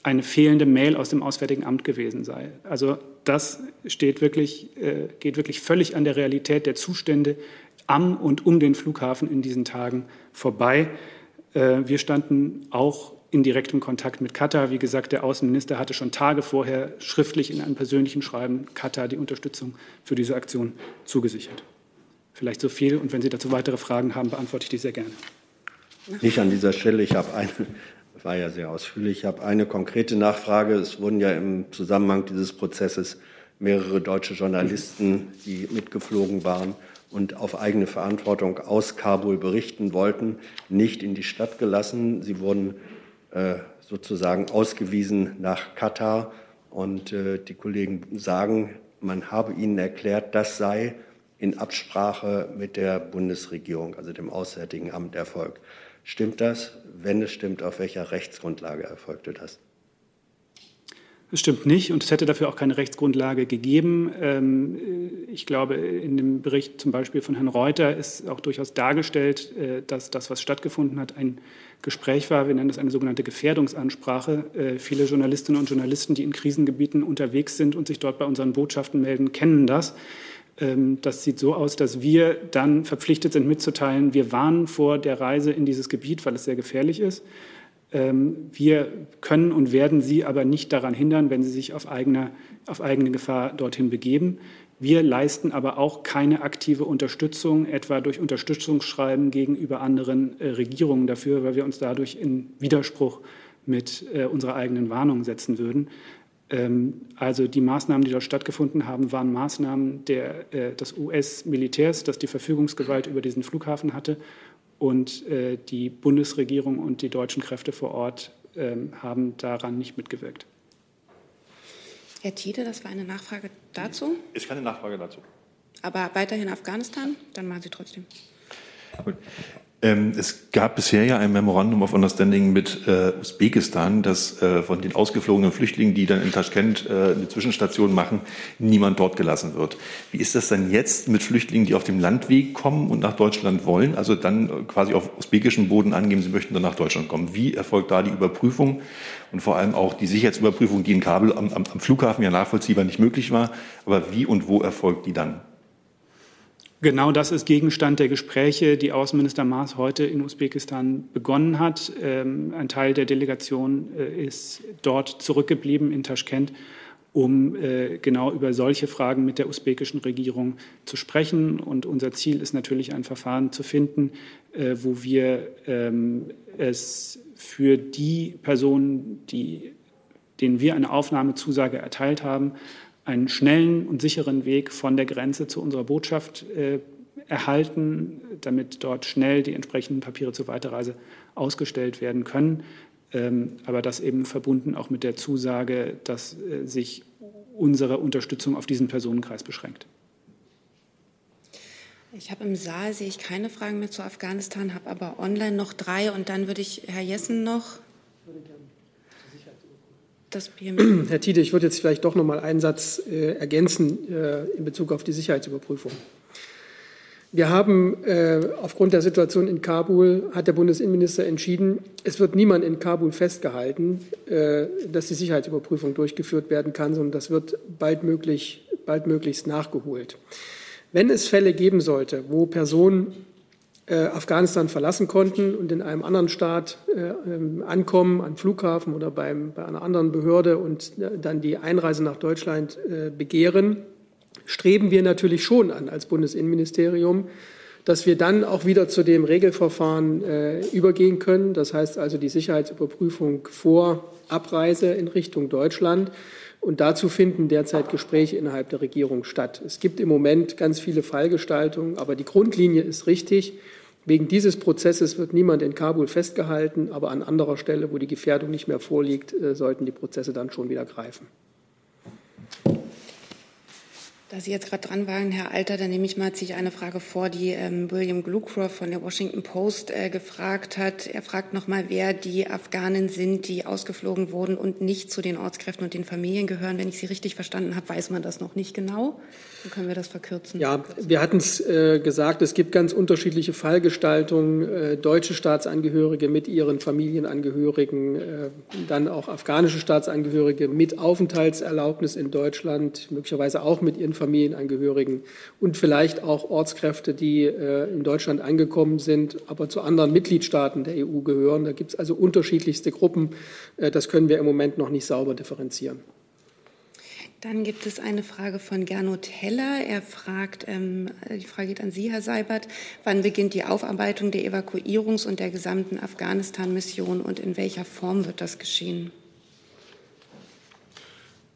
eine fehlende Mail aus dem Auswärtigen Amt gewesen sei. Also das steht wirklich, äh, geht wirklich völlig an der Realität der Zustände am und um den Flughafen in diesen Tagen vorbei. Äh, wir standen auch in direktem Kontakt mit Katar. Wie gesagt, der Außenminister hatte schon Tage vorher schriftlich in einem persönlichen Schreiben Katar die Unterstützung für diese Aktion zugesichert. Vielleicht so viel. Und wenn Sie dazu weitere Fragen haben, beantworte ich die sehr gerne. Nicht an dieser Stelle. Ich habe eine, war ja sehr ausführlich, ich habe eine konkrete Nachfrage. Es wurden ja im Zusammenhang dieses Prozesses mehrere deutsche Journalisten, die mitgeflogen waren und auf eigene Verantwortung aus Kabul berichten wollten, nicht in die Stadt gelassen. Sie wurden äh, sozusagen ausgewiesen nach Katar. Und äh, die Kollegen sagen, man habe ihnen erklärt, das sei in Absprache mit der Bundesregierung, also dem Auswärtigen Amt, erfolgt. Stimmt das? Wenn es stimmt, auf welcher Rechtsgrundlage erfolgte das? Es stimmt nicht und es hätte dafür auch keine Rechtsgrundlage gegeben. Ähm, ich glaube, in dem Bericht zum Beispiel von Herrn Reuter ist auch durchaus dargestellt, äh, dass das, was stattgefunden hat, ein Gespräch war. Wir nennen das eine sogenannte Gefährdungsansprache. Äh, viele Journalistinnen und Journalisten, die in Krisengebieten unterwegs sind und sich dort bei unseren Botschaften melden, kennen das. Ähm, das sieht so aus, dass wir dann verpflichtet sind mitzuteilen, wir warnen vor der Reise in dieses Gebiet, weil es sehr gefährlich ist. Ähm, wir können und werden Sie aber nicht daran hindern, wenn Sie sich auf eigene, auf eigene Gefahr dorthin begeben. Wir leisten aber auch keine aktive Unterstützung, etwa durch Unterstützungsschreiben gegenüber anderen äh, Regierungen dafür, weil wir uns dadurch in Widerspruch mit äh, unserer eigenen Warnung setzen würden. Ähm, also die Maßnahmen, die dort stattgefunden haben, waren Maßnahmen der, äh, des US-Militärs, das die Verfügungsgewalt über diesen Flughafen hatte. Und äh, die Bundesregierung und die deutschen Kräfte vor Ort ähm, haben daran nicht mitgewirkt. Herr Tiede, das war eine Nachfrage dazu. Ist keine Nachfrage dazu. Aber weiterhin Afghanistan? Dann machen Sie trotzdem. Gut. Ähm, es gab bisher ja ein Memorandum of Understanding mit äh, Usbekistan, dass äh, von den ausgeflogenen Flüchtlingen, die dann in Taschkent äh, eine Zwischenstation machen, niemand dort gelassen wird. Wie ist das dann jetzt mit Flüchtlingen, die auf dem Landweg kommen und nach Deutschland wollen, also dann äh, quasi auf usbekischem Boden angeben, sie möchten dann nach Deutschland kommen? Wie erfolgt da die Überprüfung und vor allem auch die Sicherheitsüberprüfung, die in Kabel am, am, am Flughafen ja nachvollziehbar nicht möglich war? Aber wie und wo erfolgt die dann? Genau das ist Gegenstand der Gespräche, die Außenminister Maas heute in Usbekistan begonnen hat. Ähm, ein Teil der Delegation äh, ist dort zurückgeblieben in Taschkent, um äh, genau über solche Fragen mit der usbekischen Regierung zu sprechen. Und unser Ziel ist natürlich, ein Verfahren zu finden, äh, wo wir ähm, es für die Personen, die, denen wir eine Aufnahmezusage erteilt haben, einen schnellen und sicheren Weg von der Grenze zu unserer Botschaft äh, erhalten, damit dort schnell die entsprechenden Papiere zur Weiterreise ausgestellt werden können. ähm, aber das eben verbunden auch mit der Zusage, dass äh, sich unsere Unterstützung auf diesen Personenkreis beschränkt. Ich habe im Saal, sehe ich keine Fragen mehr zu Afghanistan, habe aber online noch drei und dann würde ich Herr Jessen noch. Das [clears throat] Herr Tiede, ich würde jetzt vielleicht doch noch mal einen Satz äh, ergänzen äh, in Bezug auf die Sicherheitsüberprüfung. Wir haben äh, aufgrund der Situation in Kabul, hat der Bundesinnenminister entschieden, es wird niemand in Kabul festgehalten, äh, dass die Sicherheitsüberprüfung durchgeführt werden kann, sondern das wird baldmöglich, baldmöglichst nachgeholt. Wenn es Fälle geben sollte, wo Personen äh, Afghanistan verlassen konnten und in einem anderen Staat äh, ähm, ankommen, am Flughafen oder beim, bei einer anderen Behörde und äh, dann die Einreise nach Deutschland begehren, streben wir natürlich schon an als Bundesinnenministerium, dass wir dann auch wieder zu dem Regelverfahren übergehen können. Das heißt also die Sicherheitsüberprüfung vor Abreise in Richtung Deutschland. Und dazu finden derzeit Gespräche innerhalb der Regierung statt. Es gibt im Moment ganz viele Fallgestaltungen, aber die Grundlinie ist richtig. Wegen dieses Prozesses wird niemand in Kabul festgehalten, aber an anderer Stelle, wo die Gefährdung nicht mehr vorliegt, äh, sollten die Prozesse dann schon wieder greifen. Da Sie jetzt gerade dran waren, Herr Alter, dann nehme ich mal ziehe ich eine Frage vor, die ähm, William Glucroft von der Washington Post äh, gefragt hat. Er fragt nochmal, wer die Afghanen sind, die ausgeflogen wurden und nicht zu den Ortskräften und den Familien gehören. Wenn ich Sie richtig verstanden habe, weiß man das noch nicht genau. Dann können wir das verkürzen. Ja, wir hatten es äh, gesagt, es gibt ganz unterschiedliche Fallgestaltungen. Äh, deutsche Staatsangehörige mit ihren Familienangehörigen, äh, dann auch afghanische Staatsangehörige mit Aufenthaltserlaubnis in Deutschland, möglicherweise auch mit ihren Familienangehörigen und vielleicht auch Ortskräfte, die äh, in Deutschland angekommen sind, aber zu anderen Mitgliedstaaten der EU gehören. Da gibt es also unterschiedlichste Gruppen. Äh, das können wir im Moment noch nicht sauber differenzieren. Dann gibt es eine Frage von Gernot Heller. Er fragt, ähm, die Frage geht an Sie, Herr Seibert, wann beginnt die Aufarbeitung der Evakuierungs- und der gesamten Afghanistan-Mission und in welcher Form wird das geschehen?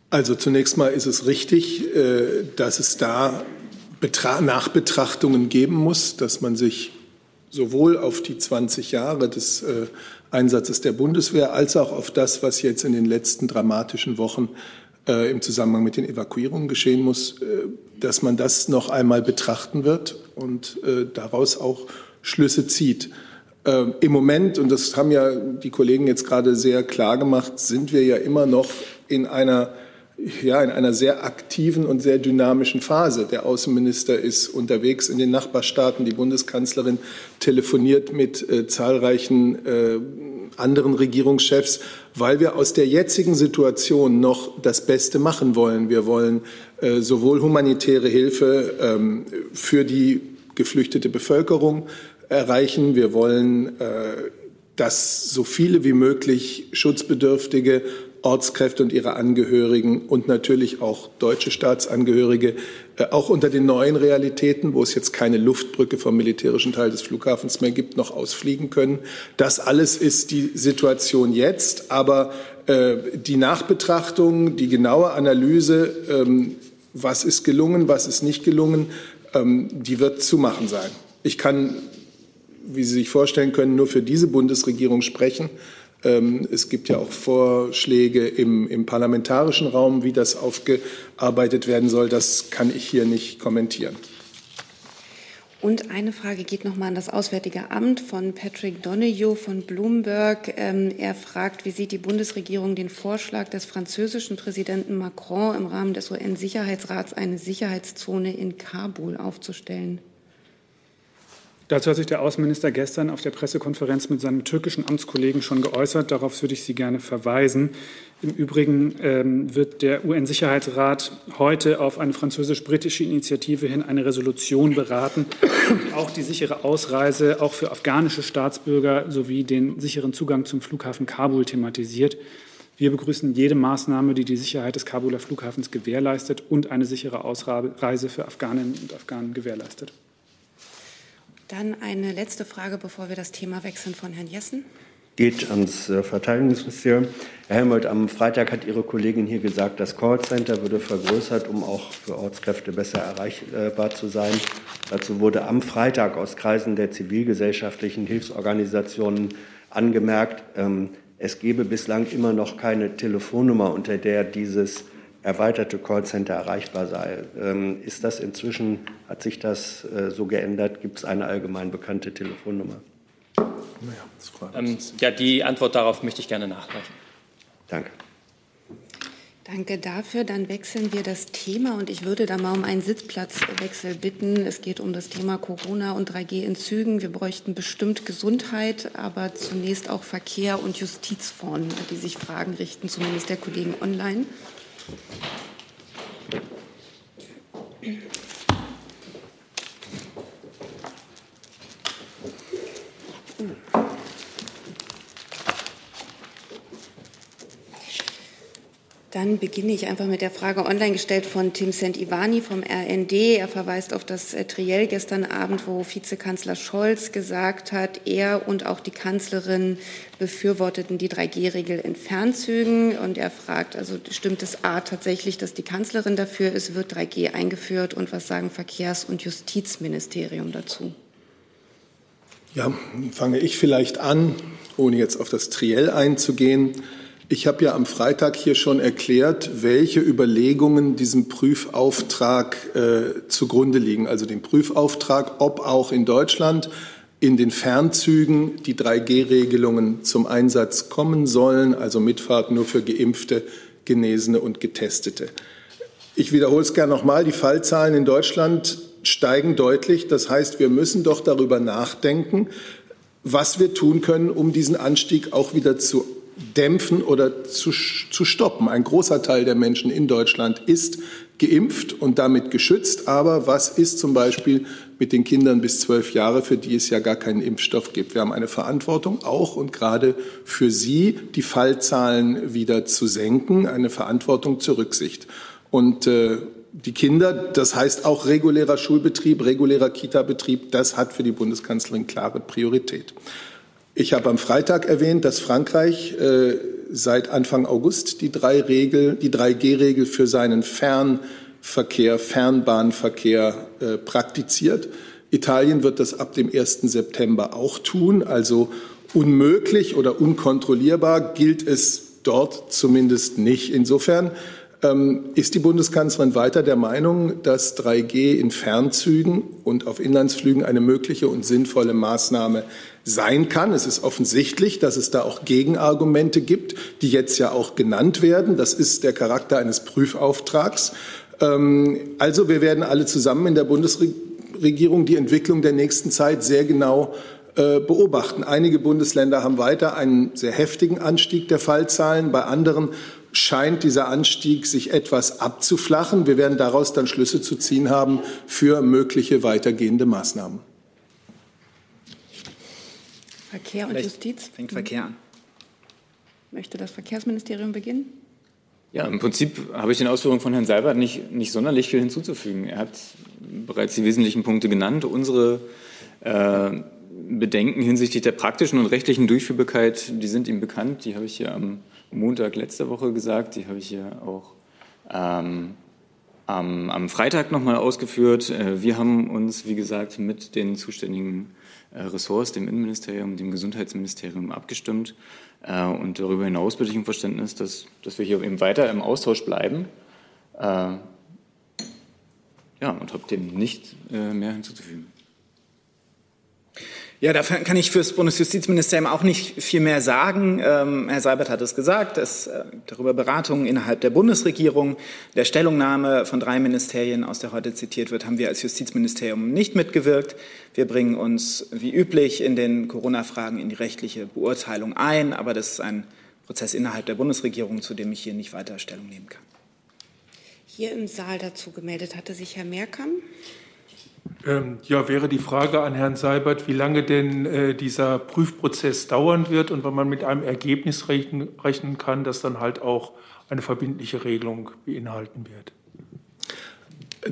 Also zunächst mal ist es richtig, äh, dass es da Nachbetrachtungen geben muss, dass man sich sowohl auf die 20 Jahre des äh, Einsatzes der Bundeswehr als auch auf das, was jetzt in den letzten dramatischen Wochen äh, im Zusammenhang mit den Evakuierungen geschehen muss, dass man das noch einmal betrachten wird und daraus auch Schlüsse zieht. Im Moment, und das haben ja die Kollegen jetzt gerade sehr klar gemacht, sind wir ja immer noch in einer ja, in einer sehr aktiven und sehr dynamischen Phase. Der Außenminister ist unterwegs in den Nachbarstaaten. Die Bundeskanzlerin telefoniert mit äh, zahlreichen äh, anderen Regierungschefs, weil wir aus der jetzigen Situation noch das Beste machen wollen. Wir wollen äh, sowohl humanitäre Hilfe ähm, für die geflüchtete Bevölkerung erreichen. Wir wollen äh, dass so viele wie möglich Schutzbedürftige Ortskräfte und ihre Angehörigen und natürlich auch deutsche Staatsangehörige, äh, auch unter den neuen Realitäten, wo es jetzt keine Luftbrücke vom militärischen Teil des Flughafens mehr gibt, noch ausfliegen können. Das alles ist die Situation jetzt, aber äh, die Nachbetrachtung, die genaue Analyse, ähm, was ist gelungen, was ist nicht gelungen, ähm, die wird zu machen sein. Ich kann, wie Sie sich vorstellen können, nur für diese Bundesregierung sprechen. Ähm, es gibt ja auch Vorschläge im, im, parlamentarischen Raum, wie das aufgearbeitet werden soll. Das kann ich hier nicht kommentieren. Und eine Frage geht nochmal an das Auswärtige Amt von Patrick Donoghue von Bloomberg. Ähm, er fragt, wie sieht die Bundesregierung den Vorschlag des französischen Präsidenten Macron im Rahmen des UN-Sicherheitsrats eine Sicherheitszone in Kabul aufzustellen? Dazu hat sich der Außenminister gestern auf der Pressekonferenz mit seinem türkischen Amtskollegen schon geäußert. Darauf würde ich Sie gerne verweisen. Im Übrigen ähm, wird der UN-Sicherheitsrat heute auf eine französisch-britische Initiative hin eine Resolution beraten, die auch die sichere Ausreise auch für afghanische Staatsbürger sowie den sicheren Zugang zum Flughafen Kabul thematisiert. Wir begrüßen jede Maßnahme, die die Sicherheit des Kabuler Flughafens gewährleistet und eine sichere Ausreise für Afghaninnen und Afghanen gewährleistet. Dann eine letzte Frage, bevor wir das Thema wechseln von Herrn Jessen. Geht ans äh, Verteidigungsministerium. Herr Helmold, am Freitag hat Ihre Kollegin hier gesagt, das Callcenter würde vergrößert, um auch für Ortskräfte besser erreichbar zu sein. Dazu wurde am Freitag aus Kreisen der zivilgesellschaftlichen Hilfsorganisationen angemerkt, ähm, es gebe bislang immer noch keine Telefonnummer, unter der dieses erweiterte Callcenter erreichbar sei. Ähm, ist das inzwischen, hat sich das äh, so geändert? Gibt es eine allgemein bekannte Telefonnummer? Ähm, ja, die Antwort darauf möchte ich gerne nachreichen. Danke. Danke dafür. Dann wechseln wir das Thema und ich würde da mal um einen Sitzplatzwechsel bitten. Es geht um das Thema Corona und 3G in Zügen. Wir bräuchten bestimmt Gesundheit, aber zunächst auch Verkehr und Justizfonds, die sich Fragen richten, zumindest der Kollegen online. うん。Dann beginne ich einfach mit der Frage online gestellt von Tim Sent-Ivani vom RND. Er verweist auf das äh, Triell gestern Abend, wo Vizekanzler Scholz gesagt hat, er und auch die Kanzlerin befürworteten die 3G-Regel in Fernzügen. Und er fragt, also stimmt es A tatsächlich, dass die Kanzlerin dafür ist, wird 3G eingeführt und was sagen Verkehrs- und Justizministerium dazu? Ja, fange ich vielleicht an, ohne jetzt auf das Triell einzugehen. Ich habe ja am Freitag hier schon erklärt, welche Überlegungen diesem Prüfauftrag äh, zugrunde liegen. Also den Prüfauftrag, ob auch in Deutschland in den Fernzügen die 3G-Regelungen zum Einsatz kommen sollen, also Mitfahrt nur für Geimpfte, Genesene und Getestete. Ich wiederhole es gerne nochmal, die Fallzahlen in Deutschland steigen deutlich. Das heißt, wir müssen doch darüber nachdenken, was wir tun können, um diesen Anstieg auch wieder zu dämpfen oder zu, zu stoppen. Ein großer Teil der Menschen in Deutschland ist geimpft und damit geschützt. Aber was ist zum Beispiel mit den Kindern bis zwölf Jahre, für die es ja gar keinen Impfstoff gibt? Wir haben eine Verantwortung auch und gerade für sie die Fallzahlen wieder zu senken, eine Verantwortung zur Rücksicht. Und äh, die Kinder, das heißt auch regulärer Schulbetrieb, regulärer Kita-Betrieb, das hat für die Bundeskanzlerin klare Priorität. Ich habe am Freitag erwähnt, dass Frankreich äh, seit Anfang August die, drei Regel, die 3G-Regel für seinen Fernverkehr, Fernbahnverkehr äh, praktiziert. Italien wird das ab dem 1. September auch tun. Also unmöglich oder unkontrollierbar gilt es dort zumindest nicht. Insofern ist die Bundeskanzlerin weiter der Meinung, dass 3G in Fernzügen und auf Inlandsflügen eine mögliche und sinnvolle Maßnahme sein kann. Es ist offensichtlich, dass es da auch Gegenargumente gibt, die jetzt ja auch genannt werden. Das ist der Charakter eines Prüfauftrags. Ähm, also wir werden alle zusammen in der Bundesregierung die Entwicklung der nächsten Zeit sehr genau äh, beobachten. Einige Bundesländer haben weiter einen sehr heftigen Anstieg der Fallzahlen. Bei anderen scheint dieser Anstieg sich etwas abzuflachen. Wir werden daraus dann Schlüsse zu ziehen haben für mögliche weitergehende Maßnahmen. Verkehr und Vielleicht Justiz. Fängt Verkehr an. Möchte das Verkehrsministerium beginnen? Ja, im Prinzip habe ich den Ausführungen von Herrn Seibert nicht, nicht sonderlich viel hinzuzufügen. Er hat bereits die wesentlichen Punkte genannt. Unsere äh, Bedenken hinsichtlich der praktischen und rechtlichen Durchführbarkeit, die sind ihm bekannt. Die habe ich hier am Montag letzter Woche gesagt. Die habe ich hier auch ähm, am, am Freitag nochmal ausgeführt. Äh, wir haben uns, wie gesagt, mit den zuständigen äh, Ressorts, dem Innenministerium, dem Gesundheitsministerium abgestimmt. Äh, und darüber hinaus bitte ich um Verständnis, dass, dass wir hier eben weiter im Austausch bleiben. Ja, und habe dem nicht mehr hinzuzufügen. Ja, da kann ich fürs Bundesjustizministerium auch nicht viel mehr sagen. Ähm, Herr Seibert hat es gesagt, dass äh, darüber Beratungen innerhalb der Bundesregierung, der Stellungnahme von drei Ministerien, aus der heute zitiert wird, haben wir als Justizministerium nicht mitgewirkt. Wir bringen uns wie üblich in den Corona-Fragen in die rechtliche Beurteilung ein, aber das ist ein Prozess innerhalb der Bundesregierung, zu dem ich hier nicht weiter Stellung nehmen kann. Hier im Saal dazu gemeldet hatte sich Herr Merkamp. Ähm, ja, wäre die Frage an Herrn Seibert, wie lange denn äh, dieser Prüfprozess dauern wird und wann man mit einem Ergebnis rechnen, rechnen kann, das dann halt auch eine verbindliche Regelung beinhalten wird.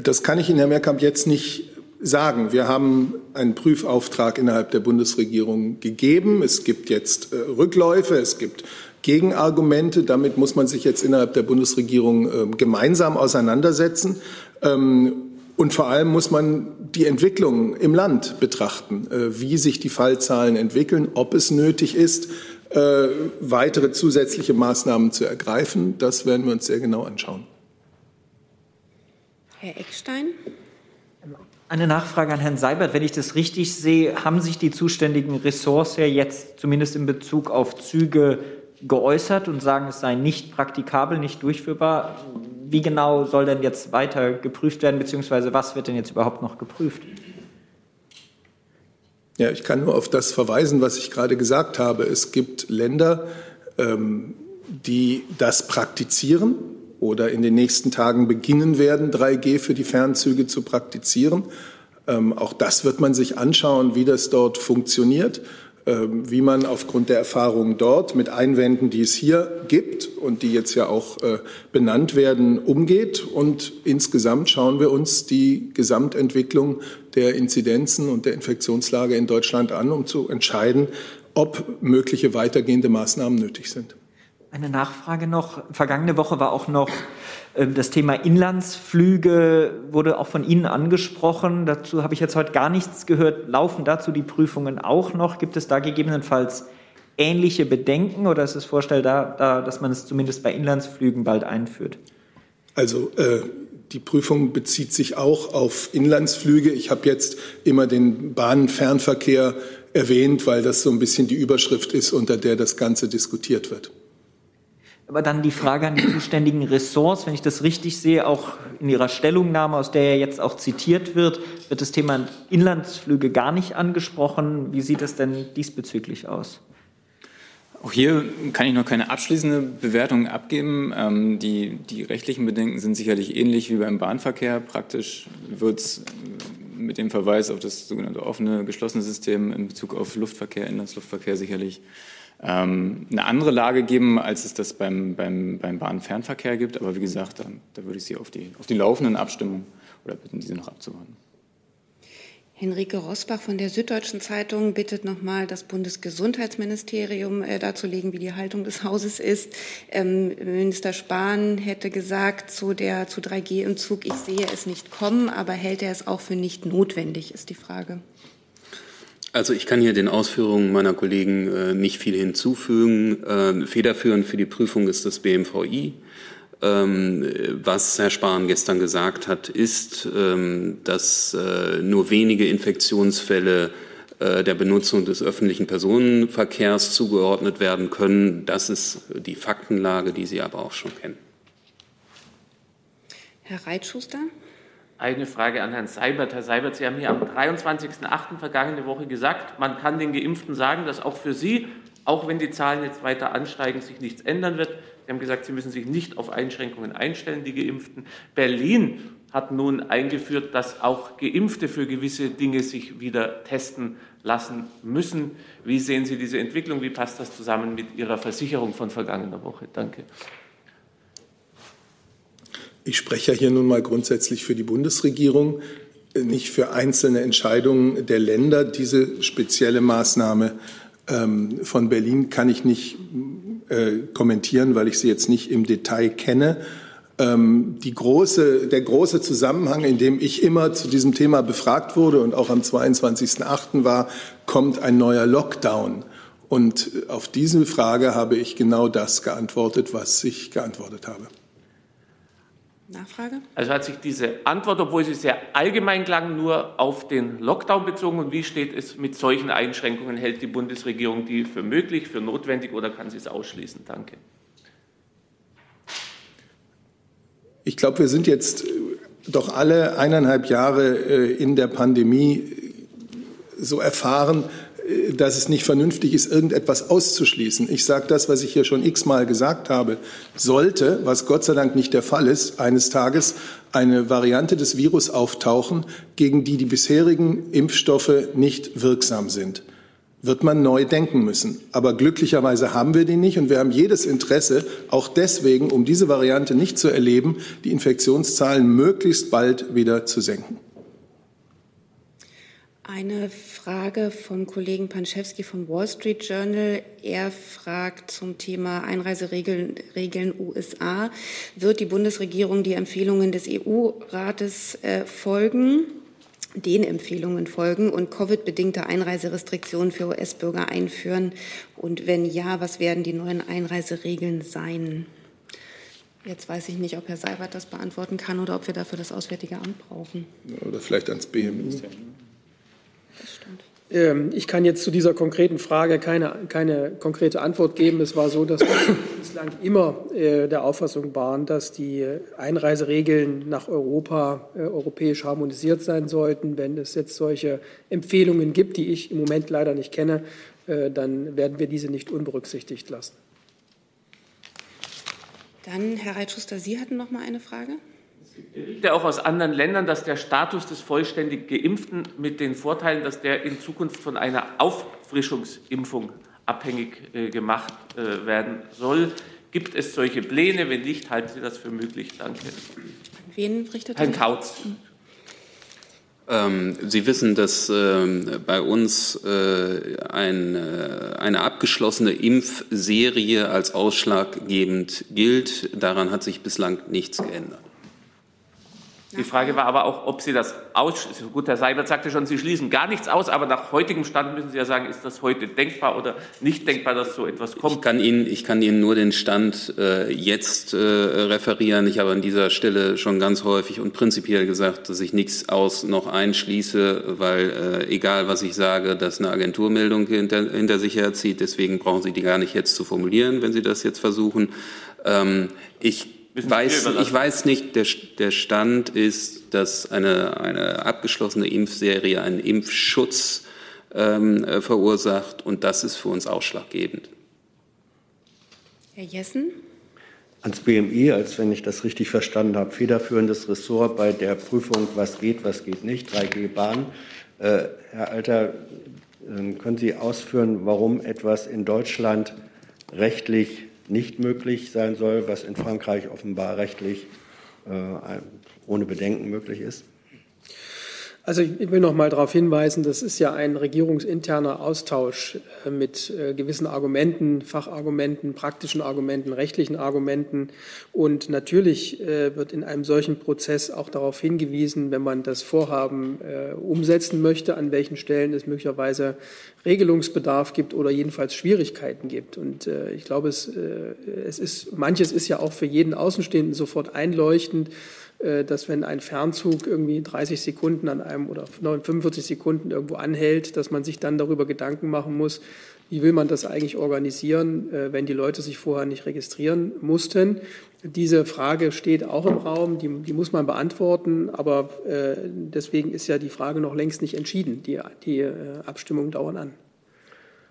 Das kann ich Ihnen, Herr Merkamp, jetzt nicht sagen. Wir haben einen Prüfauftrag innerhalb der Bundesregierung gegeben. Es gibt jetzt äh, Rückläufe, es gibt Gegenargumente. Damit muss man sich jetzt innerhalb der Bundesregierung äh, gemeinsam auseinandersetzen. Ähm, und vor allem muss man die Entwicklung im Land betrachten, äh, wie sich die Fallzahlen entwickeln, ob es nötig ist, äh, weitere zusätzliche Maßnahmen zu ergreifen. Das werden wir uns sehr genau anschauen. Herr Eckstein. Eine Nachfrage an Herrn Seibert. Wenn ich das richtig sehe, haben sich die zuständigen Ressorts ja jetzt zumindest in Bezug auf Züge geäußert und sagen, es sei nicht praktikabel, nicht durchführbar. Wie genau soll denn jetzt weiter geprüft werden, beziehungsweise was wird denn jetzt überhaupt noch geprüft? Ja, ich kann nur auf das verweisen, was ich gerade gesagt habe. Es gibt Länder, ähm, die das praktizieren oder in den nächsten Tagen beginnen werden, 3G für die Fernzüge zu praktizieren. Ähm, auch das wird man sich anschauen, wie das dort funktioniert, wie man aufgrund der Erfahrungen dort mit Einwänden, die es hier gibt und die jetzt ja auch äh, benannt werden, umgeht. Und insgesamt schauen wir uns die Gesamtentwicklung der Inzidenzen und der Infektionslage in Deutschland an, um zu entscheiden, ob mögliche weitergehende Maßnahmen nötig sind. Eine Nachfrage noch. Vergangene Woche war auch noch äh, das Thema Inlandsflüge, wurde auch von Ihnen angesprochen. Dazu habe ich jetzt heute gar nichts gehört. Laufen dazu die Prüfungen auch noch? Gibt es da gegebenenfalls ähnliche Bedenken oder ist es vorstellbar, da, dass man es zumindest bei Inlandsflügen bald einführt? Also äh, die Prüfung bezieht sich auch auf Inlandsflüge. Ich habe jetzt immer den Bahnenfernverkehr erwähnt, weil das so ein bisschen die Überschrift ist, unter der das Ganze diskutiert wird. Aber dann die Frage an die zuständigen Ressorts, wenn ich das richtig sehe, auch in Ihrer Stellungnahme, aus der ja jetzt auch zitiert wird, wird das Thema Inlandsflüge gar nicht angesprochen. Wie sieht es denn diesbezüglich aus? Auch hier kann ich noch keine abschließende Bewertung abgeben. Ähm, die, die rechtlichen Bedenken sind sicherlich ähnlich wie beim Bahnverkehr. Praktisch wird es mit dem Verweis auf das sogenannte offene, geschlossene System in Bezug auf Luftverkehr, Inlandsluftverkehr sicherlich ähm, eine andere Lage geben, als es das beim, beim, beim Bahnfernverkehr gibt. Aber wie gesagt, da, da würde ich Sie auf die, auf die laufenden Abstimmungen oder bitten, diese noch abzuwarten. Henrike Rosbach von der Süddeutschen Zeitung bittet nochmal das Bundesgesundheitsministerium äh, darzulegen, wie die Haltung des Hauses ist. Ähm, Minister Spahn hätte gesagt zu der zu 3G im ich sehe es nicht kommen, aber hält er es auch für nicht notwendig, ist die Frage. Also ich kann hier den Ausführungen meiner Kollegen äh, nicht viel hinzufügen. Äh, federführend für die Prüfung ist das BMVI. Ähm, was Herr Spahn gestern gesagt hat, ist, ähm, dass äh, nur wenige Infektionsfälle äh, der Benutzung des öffentlichen Personenverkehrs zugeordnet werden können. Das ist die Faktenlage, die Sie aber auch schon kennen. Herr Reitschuster. Eine Frage an Herrn Seibert. Herr Seibert, Sie haben hier am 23.08. vergangene Woche gesagt, man kann den Geimpften sagen, dass auch für Sie, auch wenn die Zahlen jetzt weiter ansteigen, sich nichts ändern wird. Sie haben gesagt, Sie müssen sich nicht auf Einschränkungen einstellen, die Geimpften. Berlin hat nun eingeführt, dass auch Geimpfte für gewisse Dinge sich wieder testen lassen müssen. Wie sehen Sie diese Entwicklung? Wie passt das zusammen mit Ihrer Versicherung von vergangener Woche? Danke. Ich spreche ja hier nun mal grundsätzlich für die Bundesregierung, nicht für einzelne Entscheidungen der Länder. Diese spezielle Maßnahme ähm, von Berlin kann ich nicht äh, kommentieren, weil ich sie jetzt nicht im Detail kenne. Ähm, die große, der große Zusammenhang, in dem ich immer zu diesem Thema befragt wurde und auch am 22.08. war, kommt ein neuer Lockdown. Und auf diese Frage habe ich genau das geantwortet, was ich geantwortet habe. Nachfrage? Also hat sich diese Antwort, obwohl sie sehr allgemein klang, nur auf den Lockdown bezogen. Und wie steht es mit solchen Einschränkungen? Hält die Bundesregierung die für möglich, für notwendig oder kann sie es ausschließen? Danke. Ich glaube, wir sind jetzt doch alle eineinhalb Jahre äh, in der Pandemie so erfahren, dass es nicht vernünftig ist, irgendetwas auszuschließen. Ich sage das, was ich hier schon x-mal gesagt habe. Sollte, was Gott sei Dank nicht der Fall ist, eines Tages eine Variante des Virus auftauchen, gegen die die bisherigen Impfstoffe nicht wirksam sind, wird man neu denken müssen. Aber glücklicherweise haben wir die nicht und wir haben jedes Interesse, auch deswegen, um diese Variante nicht zu erleben, die Infektionszahlen möglichst bald wieder zu senken. Eine Frage vom Kollegen Panschewski vom Wall Street Journal. Er fragt zum Thema Einreiseregeln Regeln USA. Wird die Bundesregierung die Empfehlungen des EU-Rates äh, folgen? den Empfehlungen folgen und Covid-bedingte Einreiserestriktionen für US-Bürger einführen? Und wenn ja, was werden die neuen Einreiseregeln sein? Jetzt weiß ich nicht, ob Herr Seibert das beantworten kann oder ob wir dafür das Auswärtige Amt brauchen. Oder vielleicht ans BMI. Ähm, ich kann jetzt zu dieser konkreten Frage keine, keine konkrete Antwort geben. Es war so, dass wir [coughs] bislang immer äh, der Auffassung waren, dass die Einreiseregeln nach Europa äh, europäisch harmonisiert sein sollten. Wenn es jetzt solche Empfehlungen gibt, die ich im Moment leider nicht kenne, äh, dann werden wir diese nicht unberücksichtigt lassen. Dann, Herr Reitschuster, Sie hatten noch mal eine Frage. Ja auch aus anderen Ländern, dass der Status des vollständig Geimpften mit den Vorteilen, dass der in Zukunft von einer Auffrischungsimpfung abhängig äh, gemacht äh, werden soll. Gibt es solche Pläne? Wenn nicht, halten Sie das für möglich? Danke. Wen richtet Herrn Kautz. Ähm, Sie wissen, dass ähm, bei uns äh, ein, äh, eine abgeschlossene Impfserie als ausschlaggebend gilt. Daran hat sich bislang nichts geändert. Die Frage war aber auch, ob Sie das aus. Gut, Herr Seibert sagte schon, Sie schließen gar nichts aus, aber nach heutigem Stand müssen Sie ja sagen, ist das heute denkbar oder nicht denkbar, dass so etwas kommt? Ich kann Ihnen, ich kann Ihnen nur den Stand äh, jetzt äh, referieren. Ich habe an dieser Stelle schon ganz häufig und prinzipiell gesagt, dass ich nichts aus noch einschließe, weil äh, egal was ich sage, das eine Agenturmeldung hinter, hinter sich herzieht. Deswegen brauchen Sie die gar nicht jetzt zu formulieren, wenn Sie das jetzt versuchen. Ähm, ich weiß, ich weiß nicht, der, der Stand ist, dass eine, eine abgeschlossene Impfserie einen Impfschutz ähm, äh, verursacht und das ist für uns ausschlaggebend. Herr Jessen? Ans BMI, als wenn ich das richtig verstanden habe, federführendes Ressort bei der Prüfung, was geht, was geht nicht, 3G-Bahn. Äh, Herr Alter, äh, können Sie ausführen, warum etwas in Deutschland rechtlich nicht möglich sein soll, was in Frankreich offenbar rechtlich äh, ohne Bedenken möglich ist? Also ich will noch mal darauf hinweisen, das ist ja ein regierungsinterner Austausch äh, mit äh, gewissen Argumenten, Fachargumenten, praktischen Argumenten, rechtlichen Argumenten. Und natürlich äh, wird in einem solchen Prozess auch darauf hingewiesen, wenn man das Vorhaben umsetzen möchte, an welchen Stellen es möglicherweise Regelungsbedarf gibt oder jedenfalls Schwierigkeiten gibt. Und ich glaube, es, es ist, manches ist ja auch für jeden Außenstehenden sofort einleuchtend dass wenn ein Fernzug irgendwie 30 Sekunden an einem oder 45 Sekunden irgendwo anhält, dass man sich dann darüber Gedanken machen muss, wie will man das eigentlich organisieren, wenn die Leute sich vorher nicht registrieren mussten. Diese Frage steht auch im Raum, die, die muss man beantworten, aber äh, deswegen ist ja die Frage noch längst nicht entschieden. Die, die äh, Abstimmungen dauern an.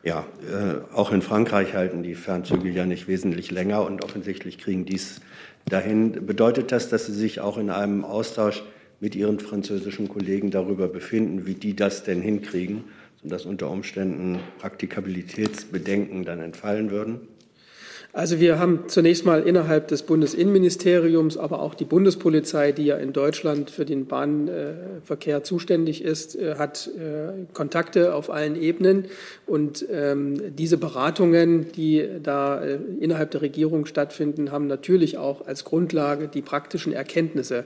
Ja, äh, auch in Frankreich halten die Fernzüge ja nicht wesentlich länger und offensichtlich kriegen dies dahin. Bedeutet das, dass Sie sich auch in einem Austausch mit Ihren französischen Kollegen darüber befinden, wie die das denn hinkriegen, sodass unter Umständen Praktikabilitätsbedenken dann entfallen würden? Also wir haben zunächst mal innerhalb des Bundesinnenministeriums, aber auch die Bundespolizei, die ja in Deutschland für den Bahnverkehr zuständig ist, äh, hat äh, Kontakte auf allen Ebenen. Und ähm, diese Beratungen, die da äh, innerhalb der Regierung stattfinden, haben natürlich auch als Grundlage die praktischen Erkenntnisse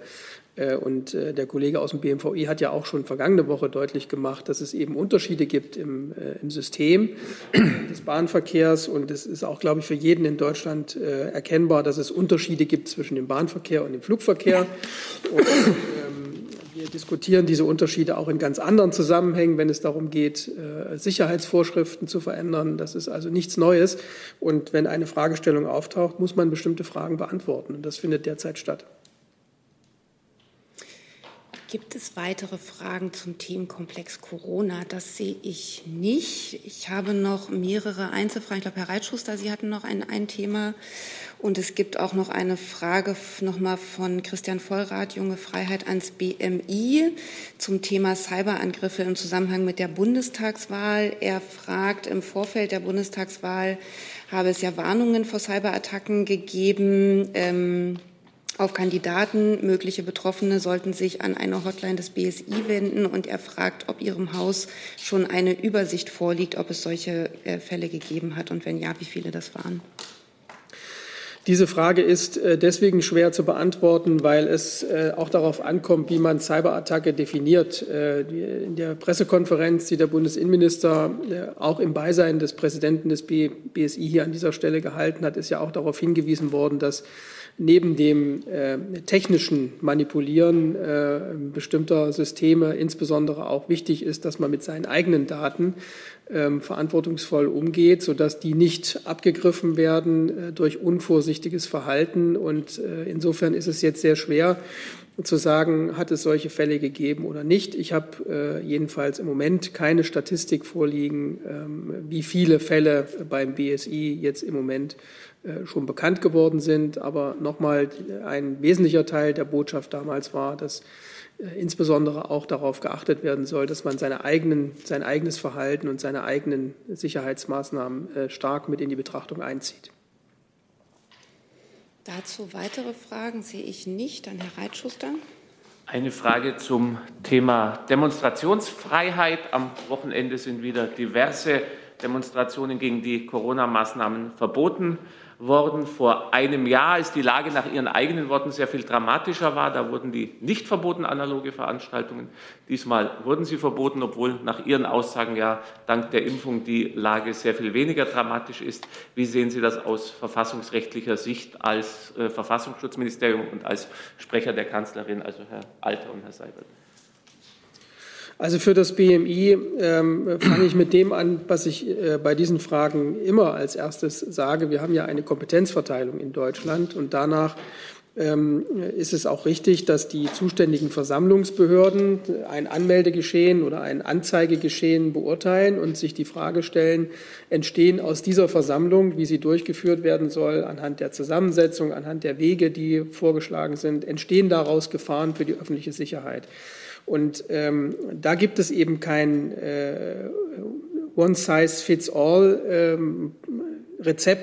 und äh, der Kollege aus dem BMVI hat ja auch schon vergangene Woche deutlich gemacht, dass es eben Unterschiede gibt im, äh, im System [clears throat] des Bahnverkehrs. Und es ist auch, glaube ich, für jeden in Deutschland erkennbar, dass es Unterschiede gibt zwischen dem Bahnverkehr und dem Flugverkehr. [clears throat] Und, ähm, wir diskutieren diese Unterschiede auch in ganz anderen Zusammenhängen, wenn es darum geht, Sicherheitsvorschriften zu verändern. Das ist also nichts Neues. Und wenn eine Fragestellung auftaucht, muss man bestimmte Fragen beantworten. Und das findet derzeit statt. Gibt es weitere Fragen zum Themenkomplex Corona? Das sehe ich nicht. Ich habe noch mehrere Einzelfragen. Ich glaube, Herr Reitschuster, Sie hatten noch ein, ein Thema. Und es gibt auch noch eine Frage nochmal von Christian Vollrath, Junge Freiheit ans BMI zum Thema Cyberangriffe im Zusammenhang mit der Bundestagswahl. Er fragt, im Vorfeld der Bundestagswahl habe es ja Warnungen vor Cyberattacken gegeben. Ähm, auf Kandidaten. Mögliche Betroffene sollten sich an eine Hotline des BSI wenden und er fragt, ob Ihrem Haus schon eine Übersicht vorliegt, ob es solche äh, Fälle gegeben hat und wenn ja, wie viele das waren. Diese Frage ist äh, deswegen schwer zu beantworten, weil es äh, auch darauf ankommt, wie man Cyberattacke definiert. In der Pressekonferenz, die der Bundesinnenminister auch im Beisein des Präsidenten des BSI hier an dieser Stelle gehalten hat, ist ja auch darauf hingewiesen worden, dass neben dem äh, technischen Manipulieren äh, bestimmter Systeme insbesondere auch wichtig ist, dass man mit seinen eigenen Daten ähm, verantwortungsvoll umgeht, sodass die nicht abgegriffen werden äh, durch unvorsichtiges Verhalten. Und äh, insofern ist es jetzt sehr schwer zu sagen, hat es solche Fälle gegeben oder nicht. Ich habe äh, jedenfalls im Moment keine Statistik vorliegen, ähm, wie viele Fälle beim BSI jetzt im Moment äh, schon bekannt geworden sind. Aber nochmal, ein wesentlicher Teil der Botschaft damals war, dass äh, insbesondere auch darauf geachtet werden soll, dass man seine eigenen, sein eigenes Verhalten und seine eigenen Sicherheitsmaßnahmen äh, stark mit in die Betrachtung einzieht. Dazu weitere Fragen sehe ich nicht. Dann Herr Reitschuster. Eine Frage zum Thema Demonstrationsfreiheit. Am Wochenende sind wieder diverse Demonstrationen gegen die Corona-Maßnahmen verboten worden. Vor einem Jahr, als die Lage nach Ihren eigenen Worten sehr viel dramatischer war, da wurden die nicht verboten, analoge Veranstaltungen. Diesmal wurden sie verboten, obwohl nach Ihren Aussagen ja dank der Impfung die Lage sehr viel weniger dramatisch ist. Wie sehen Sie das aus verfassungsrechtlicher Sicht als äh, Verfassungsschutzministerium und als Sprecher der Kanzlerin, also Herr Alter und Herr Seibert? Also für das BMI ähm, fange ich mit dem an, was ich äh, bei diesen Fragen immer als erstes sage. Wir haben ja eine Kompetenzverteilung in Deutschland und danach ähm, ist es auch richtig, dass die zuständigen Versammlungsbehörden ein Anmeldegeschehen oder ein Anzeigegeschehen beurteilen und sich die Frage stellen, entstehen aus dieser Versammlung, wie sie durchgeführt werden soll, anhand der Zusammensetzung, anhand der Wege, die vorgeschlagen sind, entstehen daraus Gefahren für die öffentliche Sicherheit. Und ähm, da gibt es eben kein äh, One-Size-Fits-All ähm,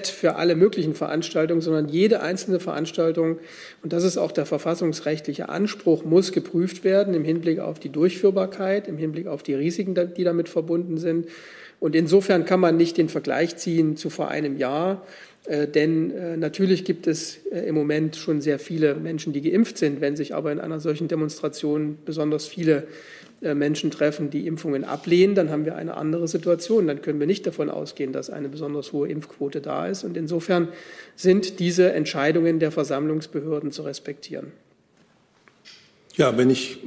für alle möglichen Veranstaltungen, sondern jede einzelne Veranstaltung, und das ist auch der verfassungsrechtliche Anspruch, muss geprüft werden im Hinblick auf die Durchführbarkeit, im Hinblick auf die Risiken, die damit verbunden sind. Und insofern kann man nicht den Vergleich ziehen zu vor einem Jahr, äh, denn äh, natürlich gibt es äh, im Moment schon sehr viele Menschen, die geimpft sind. Wenn sich aber in einer solchen Demonstration besonders viele Menschen treffen, die Impfungen ablehnen, dann haben wir eine andere Situation. Dann können wir nicht davon ausgehen, dass eine besonders hohe Impfquote da ist. Und insofern sind diese Entscheidungen der Versammlungsbehörden zu respektieren. Ja, wenn ich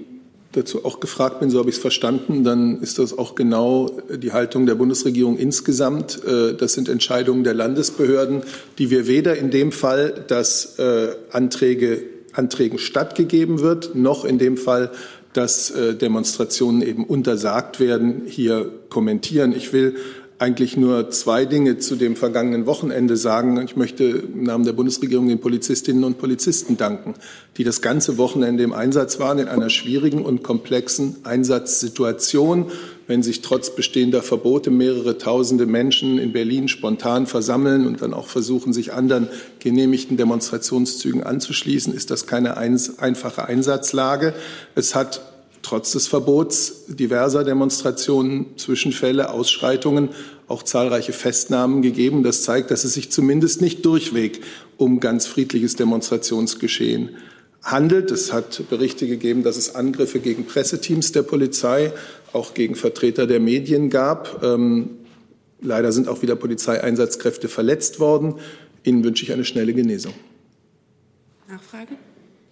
dazu auch gefragt bin, so habe ich es verstanden, dann ist das auch genau die Haltung der Bundesregierung insgesamt. Äh, das sind Entscheidungen der Landesbehörden, die wir weder in dem Fall, dass äh, Anträge, Anträgen stattgegeben wird, noch in dem Fall, dass äh, Demonstrationen eben untersagt werden, hier kommentieren. Ich will eigentlich nur zwei Dinge zu dem vergangenen Wochenende sagen. Ich möchte im Namen der Bundesregierung den Polizistinnen und Polizisten danken, die das ganze Wochenende im Einsatz waren in einer schwierigen und komplexen Einsatzsituation. Wenn sich trotz bestehender Verbote mehrere tausende Menschen in Berlin spontan versammeln und dann auch versuchen, sich anderen genehmigten Demonstrationszügen anzuschließen, ist das keine einfache Einsatzlage. Es hat trotz des Verbots diverser Demonstrationen, Zwischenfälle, Ausschreitungen auch zahlreiche Festnahmen gegeben. Das zeigt, dass es sich zumindest nicht durchweg um ganz friedliches Demonstrationsgeschehen handelt. Es hat Berichte gegeben, dass es Angriffe gegen Presseteams der Polizei, auch gegen Vertreter der Medien gab. Ähm, leider sind auch wieder Polizeieinsatzkräfte verletzt worden. Ihnen wünsche ich eine schnelle Genesung. Nachfrage?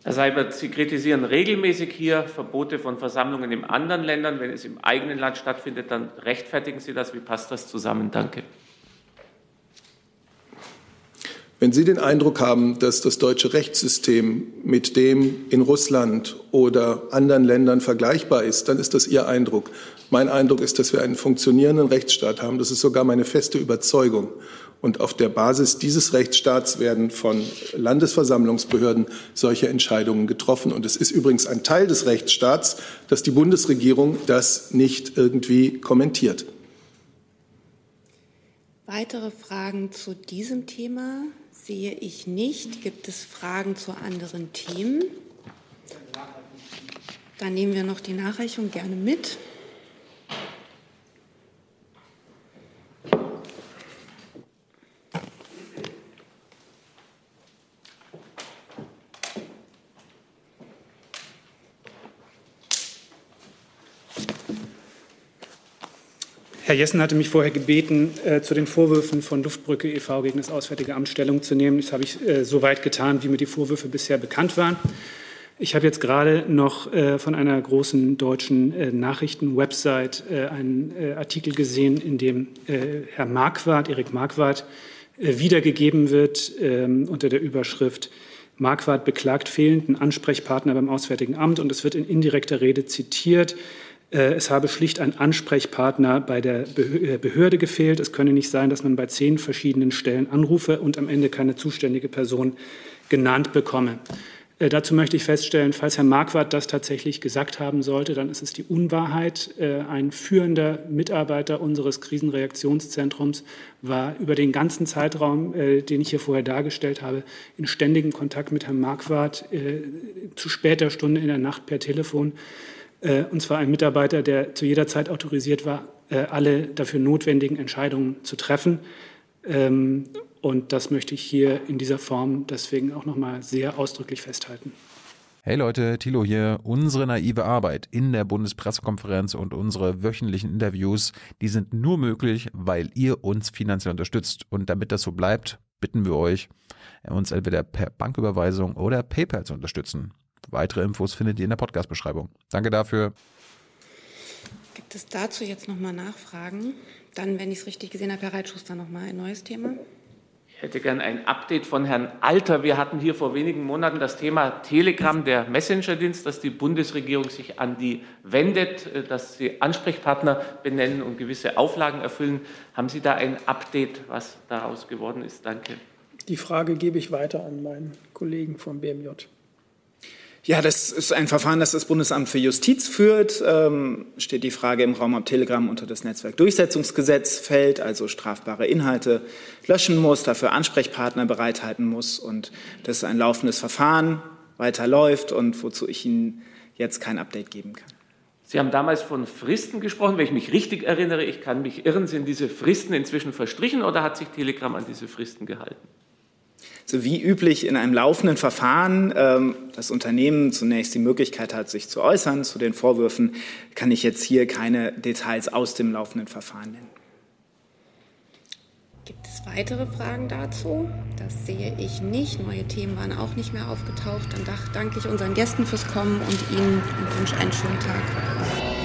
Herr Seibert, Sie kritisieren regelmäßig hier Verbote von Versammlungen in anderen Ländern. Wenn es im eigenen Land stattfindet, dann rechtfertigen Sie das. Wie passt das zusammen? Danke. Wenn Sie den Eindruck haben, dass das deutsche Rechtssystem mit dem in Russland oder anderen Ländern vergleichbar ist, dann ist das Ihr Eindruck. Mein Eindruck ist, dass wir einen funktionierenden Rechtsstaat haben. Das ist sogar meine feste Überzeugung. Und auf der Basis dieses Rechtsstaats werden von Landesversammlungsbehörden solche Entscheidungen getroffen. Und es ist übrigens ein Teil des Rechtsstaats, dass die Bundesregierung das nicht irgendwie kommentiert. Weitere Fragen zu diesem Thema sehe ich nicht. Gibt es Fragen zu anderen Themen? Dann nehmen wir noch die Nachreichung gerne mit. Herr Jessen hatte mich vorher gebeten, äh, zu den Vorwürfen von Luftbrücke e.V. gegen das Auswärtige Amt Stellung zu nehmen. Das habe ich äh, so weit getan, wie mir die Vorwürfe bisher bekannt waren. Ich habe jetzt gerade noch äh, von einer großen deutschen äh, Nachrichtenwebsite äh, einen äh, Artikel gesehen, in dem Herr Marquardt, Erik Marquardt, wiedergegeben wird ähm, unter der Überschrift Marquardt beklagt fehlenden Ansprechpartner beim Auswärtigen Amt und es wird in indirekter Rede zitiert. Es habe schlicht ein Ansprechpartner bei der Behörde gefehlt. Es könne nicht sein, dass man bei zehn verschiedenen Stellen anrufe und am Ende keine zuständige Person genannt bekomme. Äh, dazu möchte ich feststellen, falls Herr Marquardt das tatsächlich gesagt haben sollte, dann ist es die Unwahrheit. Äh, ein führender Mitarbeiter unseres Krisenreaktionszentrums war über den ganzen Zeitraum, äh, den ich hier vorher dargestellt habe, in ständigem Kontakt mit Herrn Marquardt, zu später Stunde in der Nacht per Telefon. Und zwar ein Mitarbeiter, der zu jeder Zeit autorisiert war, alle dafür notwendigen Entscheidungen zu treffen. Ähm, und das möchte ich hier in dieser Form deswegen auch nochmal sehr ausdrücklich festhalten. Hey Leute, Thilo hier. Unsere naive Arbeit in der Bundespressekonferenz und unsere wöchentlichen Interviews, die sind nur möglich, weil ihr uns finanziell unterstützt. Und damit das so bleibt, bitten wir euch, uns entweder per Banküberweisung oder PayPal zu unterstützen. Weitere Infos findet ihr in der Podcast-Beschreibung. Danke dafür. Gibt es dazu jetzt nochmal Nachfragen? Dann, wenn ich es richtig gesehen habe, Herr Reitschuster, nochmal ein neues Thema. Ich hätte gern ein Update von Herrn Alter. Wir hatten hier vor wenigen Monaten das Thema Telegram, der Messenger-Dienst, dass die Bundesregierung sich an die wendet, äh, dass sie Ansprechpartner benennen und gewisse Auflagen erfüllen. Haben Sie da ein Update, was daraus geworden ist? Danke. Die Frage gebe ich weiter an meinen Kollegen vom BMJ. Ja, das ist ein Verfahren, das das Bundesamt für Justiz führt. Ähm, steht die Frage im Raum, ob Telegram unter das Netzwerkdurchsetzungsgesetz fällt, also strafbare Inhalte löschen muss, dafür Ansprechpartner bereithalten muss. Und das ist ein laufendes Verfahren, weiterläuft und wozu ich Ihnen jetzt kein Update geben kann. Sie haben damals von Fristen gesprochen. Wenn ich mich richtig erinnere, ich kann mich irren, sind diese Fristen inzwischen verstrichen oder hat sich Telegram an diese Fristen gehalten? So wie üblich in einem laufenden Verfahren ähm, das Unternehmen zunächst die Möglichkeit hat, sich zu äußern zu den Vorwürfen, kann ich jetzt hier keine Details aus dem laufenden Verfahren nennen. Gibt es weitere Fragen dazu? Das sehe ich nicht. Neue Themen waren auch nicht mehr aufgetaucht. Dann danke ich unseren Gästen fürs Kommen und Ihnen und wünsche einen schönen Tag.